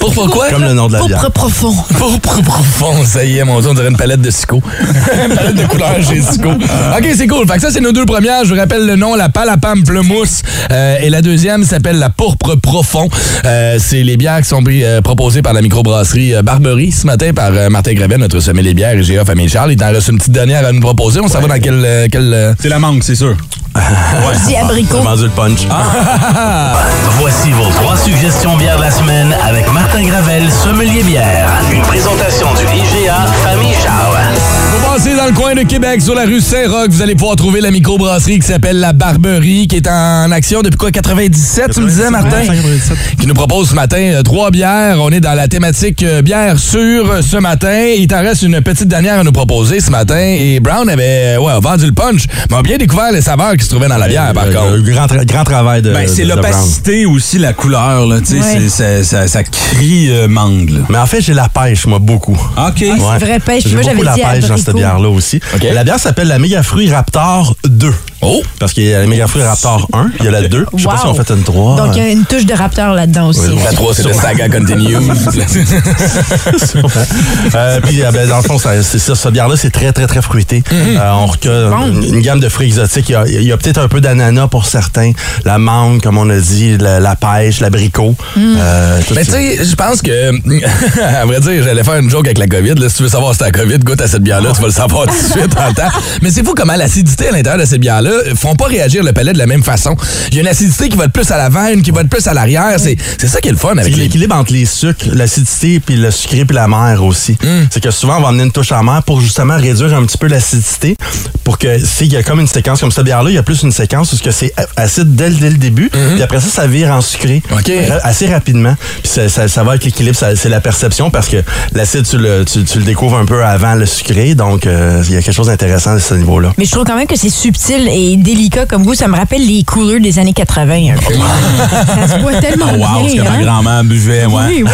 Pourpre quoi? Comme le nom de la bière. Pourpre profond. Pourpre profond, ça y est, mon Dieu, on dirait une palette de Sico. une palette de couleurs chez Sico. OK, c'est cool. Fait que ça, c'est nos deux premières. Je vous rappelle le nom, la Palapam Plumousse. Euh, et la deuxième s'appelle la Pourpre Profond. Euh, c'est les bières qui sont euh, proposées par la microbrasserie euh, Barberie ce matin par euh, Martin Gravel, notre sommelier bières et GA Famille Charles. Il t'en reste une petite dernière à nous proposer. On s'en va dans quel... euh, quel euh, C'est la mangue, c'est sûr. Je dis abricot. Vendu le punch. Voici vos trois suggestions bières de la semaine avec Martin Gravel, sommelier bière. Une présentation du IGA Famille passez dans le coin de Québec, sur la rue Saint-Roch, vous allez pouvoir trouver la microbrasserie qui s'appelle La Barberie, qui est en action depuis quoi, 97, tu me disais, Martin? Qui nous propose ce matin euh, trois bières. On est dans la thématique euh, bière sûre euh, ce matin. Il t'en reste une petite dernière à nous proposer ce matin. Et Brown avait ouais, vendu le punch, mais a bien découvert les saveurs qui se trouvaient dans la bière, par Euh, contre. le grand, tra- grand travail de. Ben, c'est l'opacité aussi, la couleur, là. Ouais. ça, ça, ça crie euh, mangue, là. Mais en fait, j'ai la pêche, moi, beaucoup. OK. Ah, c'est vrai pêche. J'ai Moi, beaucoup j'avais la dit pêche dans cette bière-là aussi. OK. La bière s'appelle la Méga Fruit Raptor 2. Oh! Parce qu'il y a la Méga Fruit Raptor 1, il y a la 2. Je sais pas si on fait une 3. Donc, il y a une touche de raptor là-dedans aussi. La 3, c'est le Saga Continues. Euh, puis, euh, ben, dans le fond, c'est ça, cette bière-là, c'est très, très, très fruité. Euh, on recueille une, une gamme de fruits exotiques. Il y a, peut-être un peu d'ananas pour certains, la mangue, comme on a dit, la, la pêche, l'abricot. Euh, tout Mais tu sais, je pense que, à vrai dire, j'allais faire une joke avec la COVID. Là, si tu veux savoir si t'as la COVID, goûte à cette bière-là, tu vas le savoir tout de suite en le temps. Mais c'est fou comment l'acidité à l'intérieur de cette bière-là font pas réagir le palais de la même façon. Il y a une acidité qui va être plus à l'avant, une qui va être plus à l'arrière. C'est c'est ça qui est le fun C'est avec les... l'équilibre entre les sucres, l'acidité, puis le sucré, puis la mer aussi. Hmm. C'est que souvent, on va amener une touche amère pour justement réduire un petit peu l'acidité, pour que s'il y a comme une séquence comme cette bière-là, il y a plus une séquence où ce que c'est acide dès, le- dès le début, puis après ça, ça vire en sucré assez rapidement. Puis ça, ça, ça va avec l'équilibre, c'est la perception, parce que l'acide, tu le, tu, tu le découvres un peu avant le sucré, donc euh, il y a quelque chose d'intéressant à ce niveau-là. Mais je trouve quand même que c'est subtil et délicat comme goût. Ça me rappelle les couleurs des années 80. un peu. ça se boit tellement Oh, wow, ce que bien. ma hein? grand-mère buvait, ouais. Oui, oui,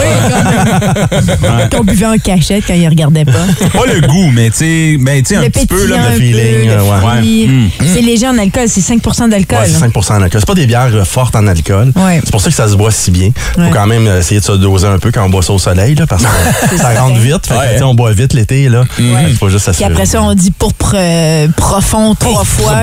quand. Qu'on buvait en cachette quand il regardait pas. Pas le goût, mais tu sais, ben, tu sais, un le petit peu, là, le feeling, ouais. Mm. C'est léger en alcool, c'est 5% d'alcool. Ouais, c'est 5 en alcool. C'est pas des bières euh, fortes en alcool. Ouais. C'est pour ça que ça se boit si bien. Faut Ouais. quand même essayer de se doser un peu quand on boit ça au soleil, là, parce que ça rentre vite. Fait que, on boit vite l'été, là. Il faut juste Puis s'assurer. après ça, on dit pourpre euh, profond trois fois.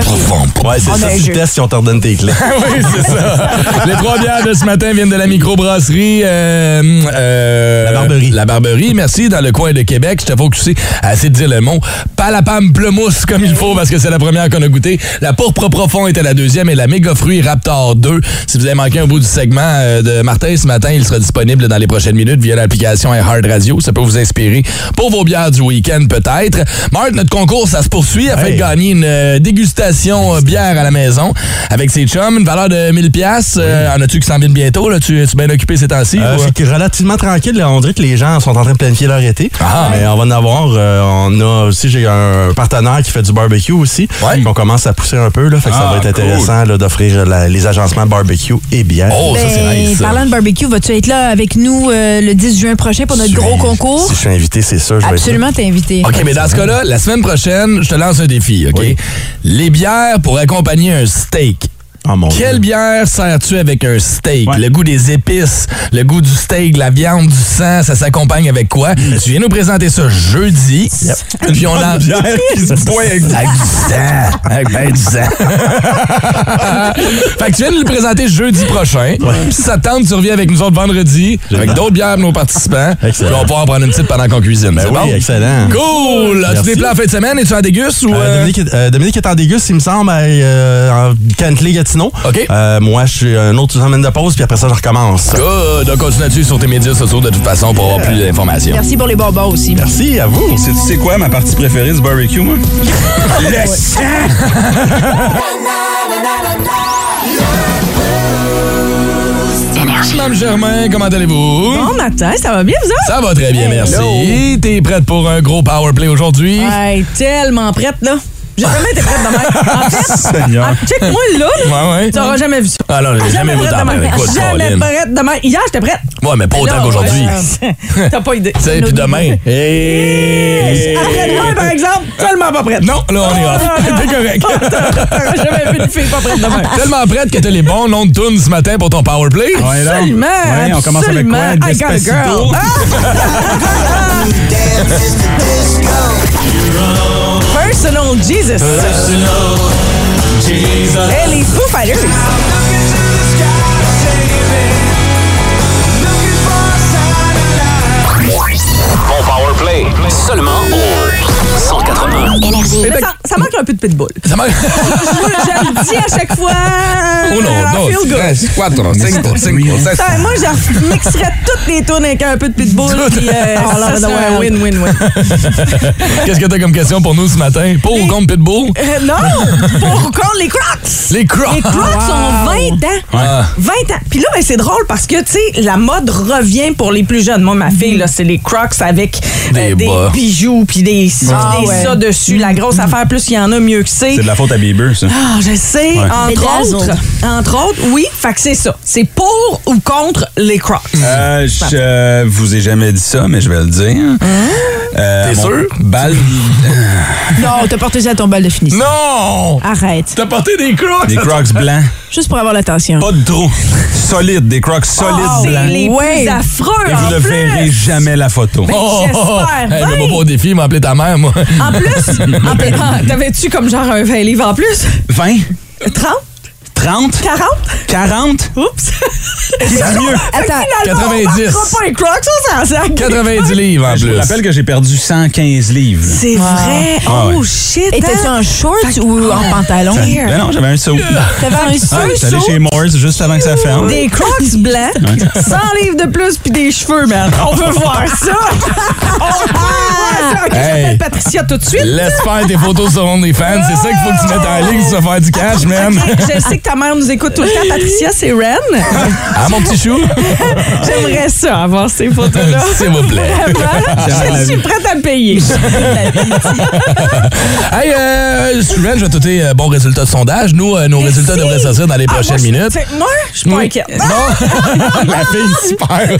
Ouais, c'est on a ça, un c'est jeu. le test si on t'ordonne tes clés. oui, c'est ça. Les trois bières de ce matin viennent de la microbrasserie. Euh, euh, La Barberie. La Barberie, merci, dans le coin de Québec. Je te faut que tu sais assez de dire le mot. Palapam Plumousse comme il faut parce que c'est la première qu'on a goûté. La pourpre profond était la deuxième et la méga fruit Raptor 2. Si vous avez manqué un bout du segment euh, de Martin ce matin, il sera disponible dans les prochaines minutes via l'application Hard Radio. Ça peut vous inspirer pour vos bières du week-end peut-être. Marc, notre concours, ça se poursuit afin Hey. de gagner une euh, dégustation euh, bière à la maison avec ses chums, une valeur de 1000 pièces. En as-tu qui s'en viennent bientôt? Là? Tu es bien occupé ces temps-ci? Euh, ou- c'est que relativement tranquille. là. On dirait que les gens sont en train de planifier leur été. Ah. Mais on va en avoir. euh, on a aussi, j'ai un partenaire qui fait du barbecue aussi. On commence à pousser un peu. Là, fait que ça Ah, va être intéressant là, d'offrir les agencements barbecue et bière. Oh, Ben, Parlant de barbecue, vas-tu être là avec nous euh, le 10 juin prochain pour notre Si- gros concours? Si je suis invité, c'est sûr. Je. Absolument, t'es invité. OK, mais dans ce cas-là, la semaine prochaine, je te lance un défi, OK? Les bières pour accompagner un steak. Quelle bière sers-tu avec un steak? Le goût des épices, le goût du steak, la viande, du sang, ça s'accompagne avec quoi? Tu viens nous présenter ça jeudi. Puis on a... bière qui se boit avec du- Avec du sang. Avec ben du sang. fait que tu viens nous le présenter jeudi prochain. Puis si ça te tente, tu reviens avec nous autres vendredi, avec d'autres bières pour nos participants. Puis on va pouvoir prendre une petite pendant qu'on cuisine. Ben oui, bon? excellent. Cool! Merci. des plans en fin de semaine? Es-tu en déguste ou... Euh, euh, Dominique, euh, Dominique est en déguste, il me semble, à, euh, en Cantley Gatineau. OK. Euh, moi, je suis un autre semaine de pause, puis après ça, je recommence. Good! Donc, continue là-dessus sur tes médias sociaux de toute façon pour avoir plus d'informations. Merci pour les bonbons aussi. Merci à vous. C'est quoi ma partie préférée du barbecue, moi? Le sang! Mme Germain, comment allez-vous? Bon matin, ça va bien, vous autres? Ça va très bien, merci. T'es prête pour un gros power play aujourd'hui? Ouais, tellement prête, là. J'ai jamais été prête de même. En fait, Seigneur. ah, check-moi là, là. Ouais, ouais. Tu n'auras jamais vu ça. Ah non, j'ai jamais vu prête même. Écoute, Jamais Colin. prête de même. Hier, j'étais prête. Ouais, mais pas autant Là, qu'aujourd'hui. ouais, T'as pas idée. Tu sais, puis demain. Hey! Après-demain, par exemple, tellement pas prête. Non, là, on est off. T'es correct. T'auras jamais vu une fille pas prête de même. Tellement prête que t'as les bons noms de tunes ce matin pour ton power play. Absolument. Ouais, on commence avec quoi? absolument. I got a Despacito? girl. Ah! Personal Jesus. Et les Foo Fighters. Bon Powerplay, seulement au 181 Énergie. Ça, manque un peu de pitbull. Ça manque. Je le dis à chaque fois. Uno, dos, feel good. tres, cuatro, cinco, cinco, seis. Ça, moi, je mixerais toutes les tunes avec un peu de pitbull. Puis, euh, Oh, ça un of the win-win-win. Qu'est-ce que t'as comme question pour nous ce matin? Pour ou contre Pitbull? Euh, non! Pour contre les Crocs! Les Crocs! Les Crocs ont 20 ans. Ah. 20 ans. Puis là, ben, c'est drôle parce que, tu sais, la mode revient pour les plus jeunes. Moi, ma fille, là, c'est les Crocs avec euh, Des bijoux puis des, ci, Ah, puis des ouais. ça dessus. La grosse affaire, plus il y en a, mieux que c'est. C'est de la faute à Bieber, ça. Ah, je sais. Ouais. Entre autres, entre autres, oui. Fait que c'est ça. C'est pour ou contre les Crocs. Euh, je euh, vous ai jamais dit ça, mais je vais le dire. Euh, T'es sûr? Bal... Non, t'as porté ça à ton bal de finition. Non! Arrête. T'as porté des Crocs! Des Crocs blancs. Juste pour avoir l'attention. Pas de trou. Solides. Des Crocs solides c'est blancs. les Ouais. plus affreux. Et vous ne plus. verrez jamais la photo. Oh, j'espère Hey, bien. mets-moi pas au défi, m'a appelé ta mère, moi. En plus, en plus, ah, t'avais-tu comme genre un 20 livres en plus? 20? 30? 30? 40? 40? Oups! Qui dit mieux? Attends, 90. On pas un Crocs, ça, ça, ça. 90 livres en Je plus. rappelle que j'ai perdu 115 livres. C'est vrai? Ah oh ouais. shit! étais-tu hein? en short ou en pantalon? Ben non, j'avais un saut. T'avais un Ouais, seul J'étais allé saut? chez Morse juste avant que ça ferme. Des crocs blancs, 100 livres de plus puis des cheveux, man. On veut voir ça! On veut voir Hey. j'appelle Patricia tout de suite. Laisse faire tes photos sur OnlyFans. C'est ça qu'il faut que tu mettes en ligne tu vas faire du cash, man. Je sais que ta mère nous écoute tout le temps. Patricia, c'est Ren. Ah, mon petit chou? J'aimerais ça, avoir ces photos-là. S'il vous plaît. Vraiment, je suis prête à payer. Hey, euh, Steven, je vais te donner euh, bon résultat de sondage. Nous, euh, nos résultats devraient sortir dans les Ah, prochaines minutes. Moi, je suis pas inquiète. Non. la fille super.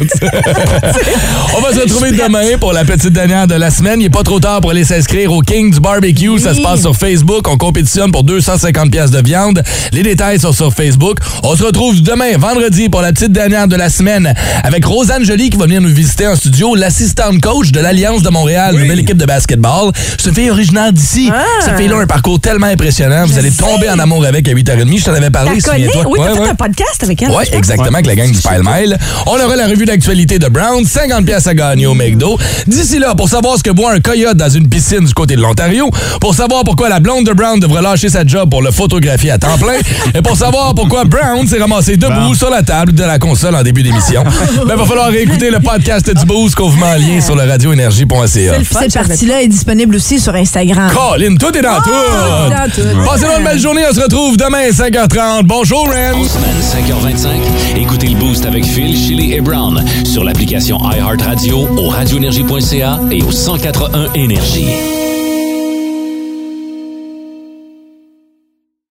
On va se retrouver demain pour la petite dernière de la semaine. Il pas trop tard pour aller s'inscrire au King du barbecue. Ça se passe sur Facebook. On compétitionne pour 250 pièces de viande. Les détails sont sur Facebook. On se retrouve demain, vendredi, pour la petite dernière de la semaine avec Rosanne Joly qui va venir nous visiter en studio, l'assistante coach de l'Alliance de Montréal, nouvelle équipe de basketball. Cette fille originaire d'ici. Cette fille-là a un parcours tellement impressionnant. Vous allez tomber en amour avec à 8h30. Je t'en avais parlé, souviens-toi. Oui, t'as Ouais, fait ouais. un podcast avec elle. Oui, exactement, avec la gang du Pile Mile. On aura la revue d'actualité de Brown, 50 pièces à gagner au McDo. D'ici là, pour savoir ce que boit un coyote dans une piscine du côté de l'Ontario, pour savoir pourquoi la blonde de Brown devrait lâcher sa job pour le photographier à temps plein, et pour savoir pourquoi Brown s'est ramassé debout sur la table de la console en début d'émission. Ben, va falloir réécouter le podcast du Boost qu'on vous met en lien sur le radioénergie.ca. Cette partie-là est disponible aussi sur Instagram. Colin, tout est dans tout! dans tout. Passez-nous une belle journée, on se retrouve demain 5h30. Bonjour, Ren! En semaine 5h25, écoutez le Boost avec Phil, Chili et Brown sur l'application iHeartRadio au radioénergie.ca et au 1041 Énergie.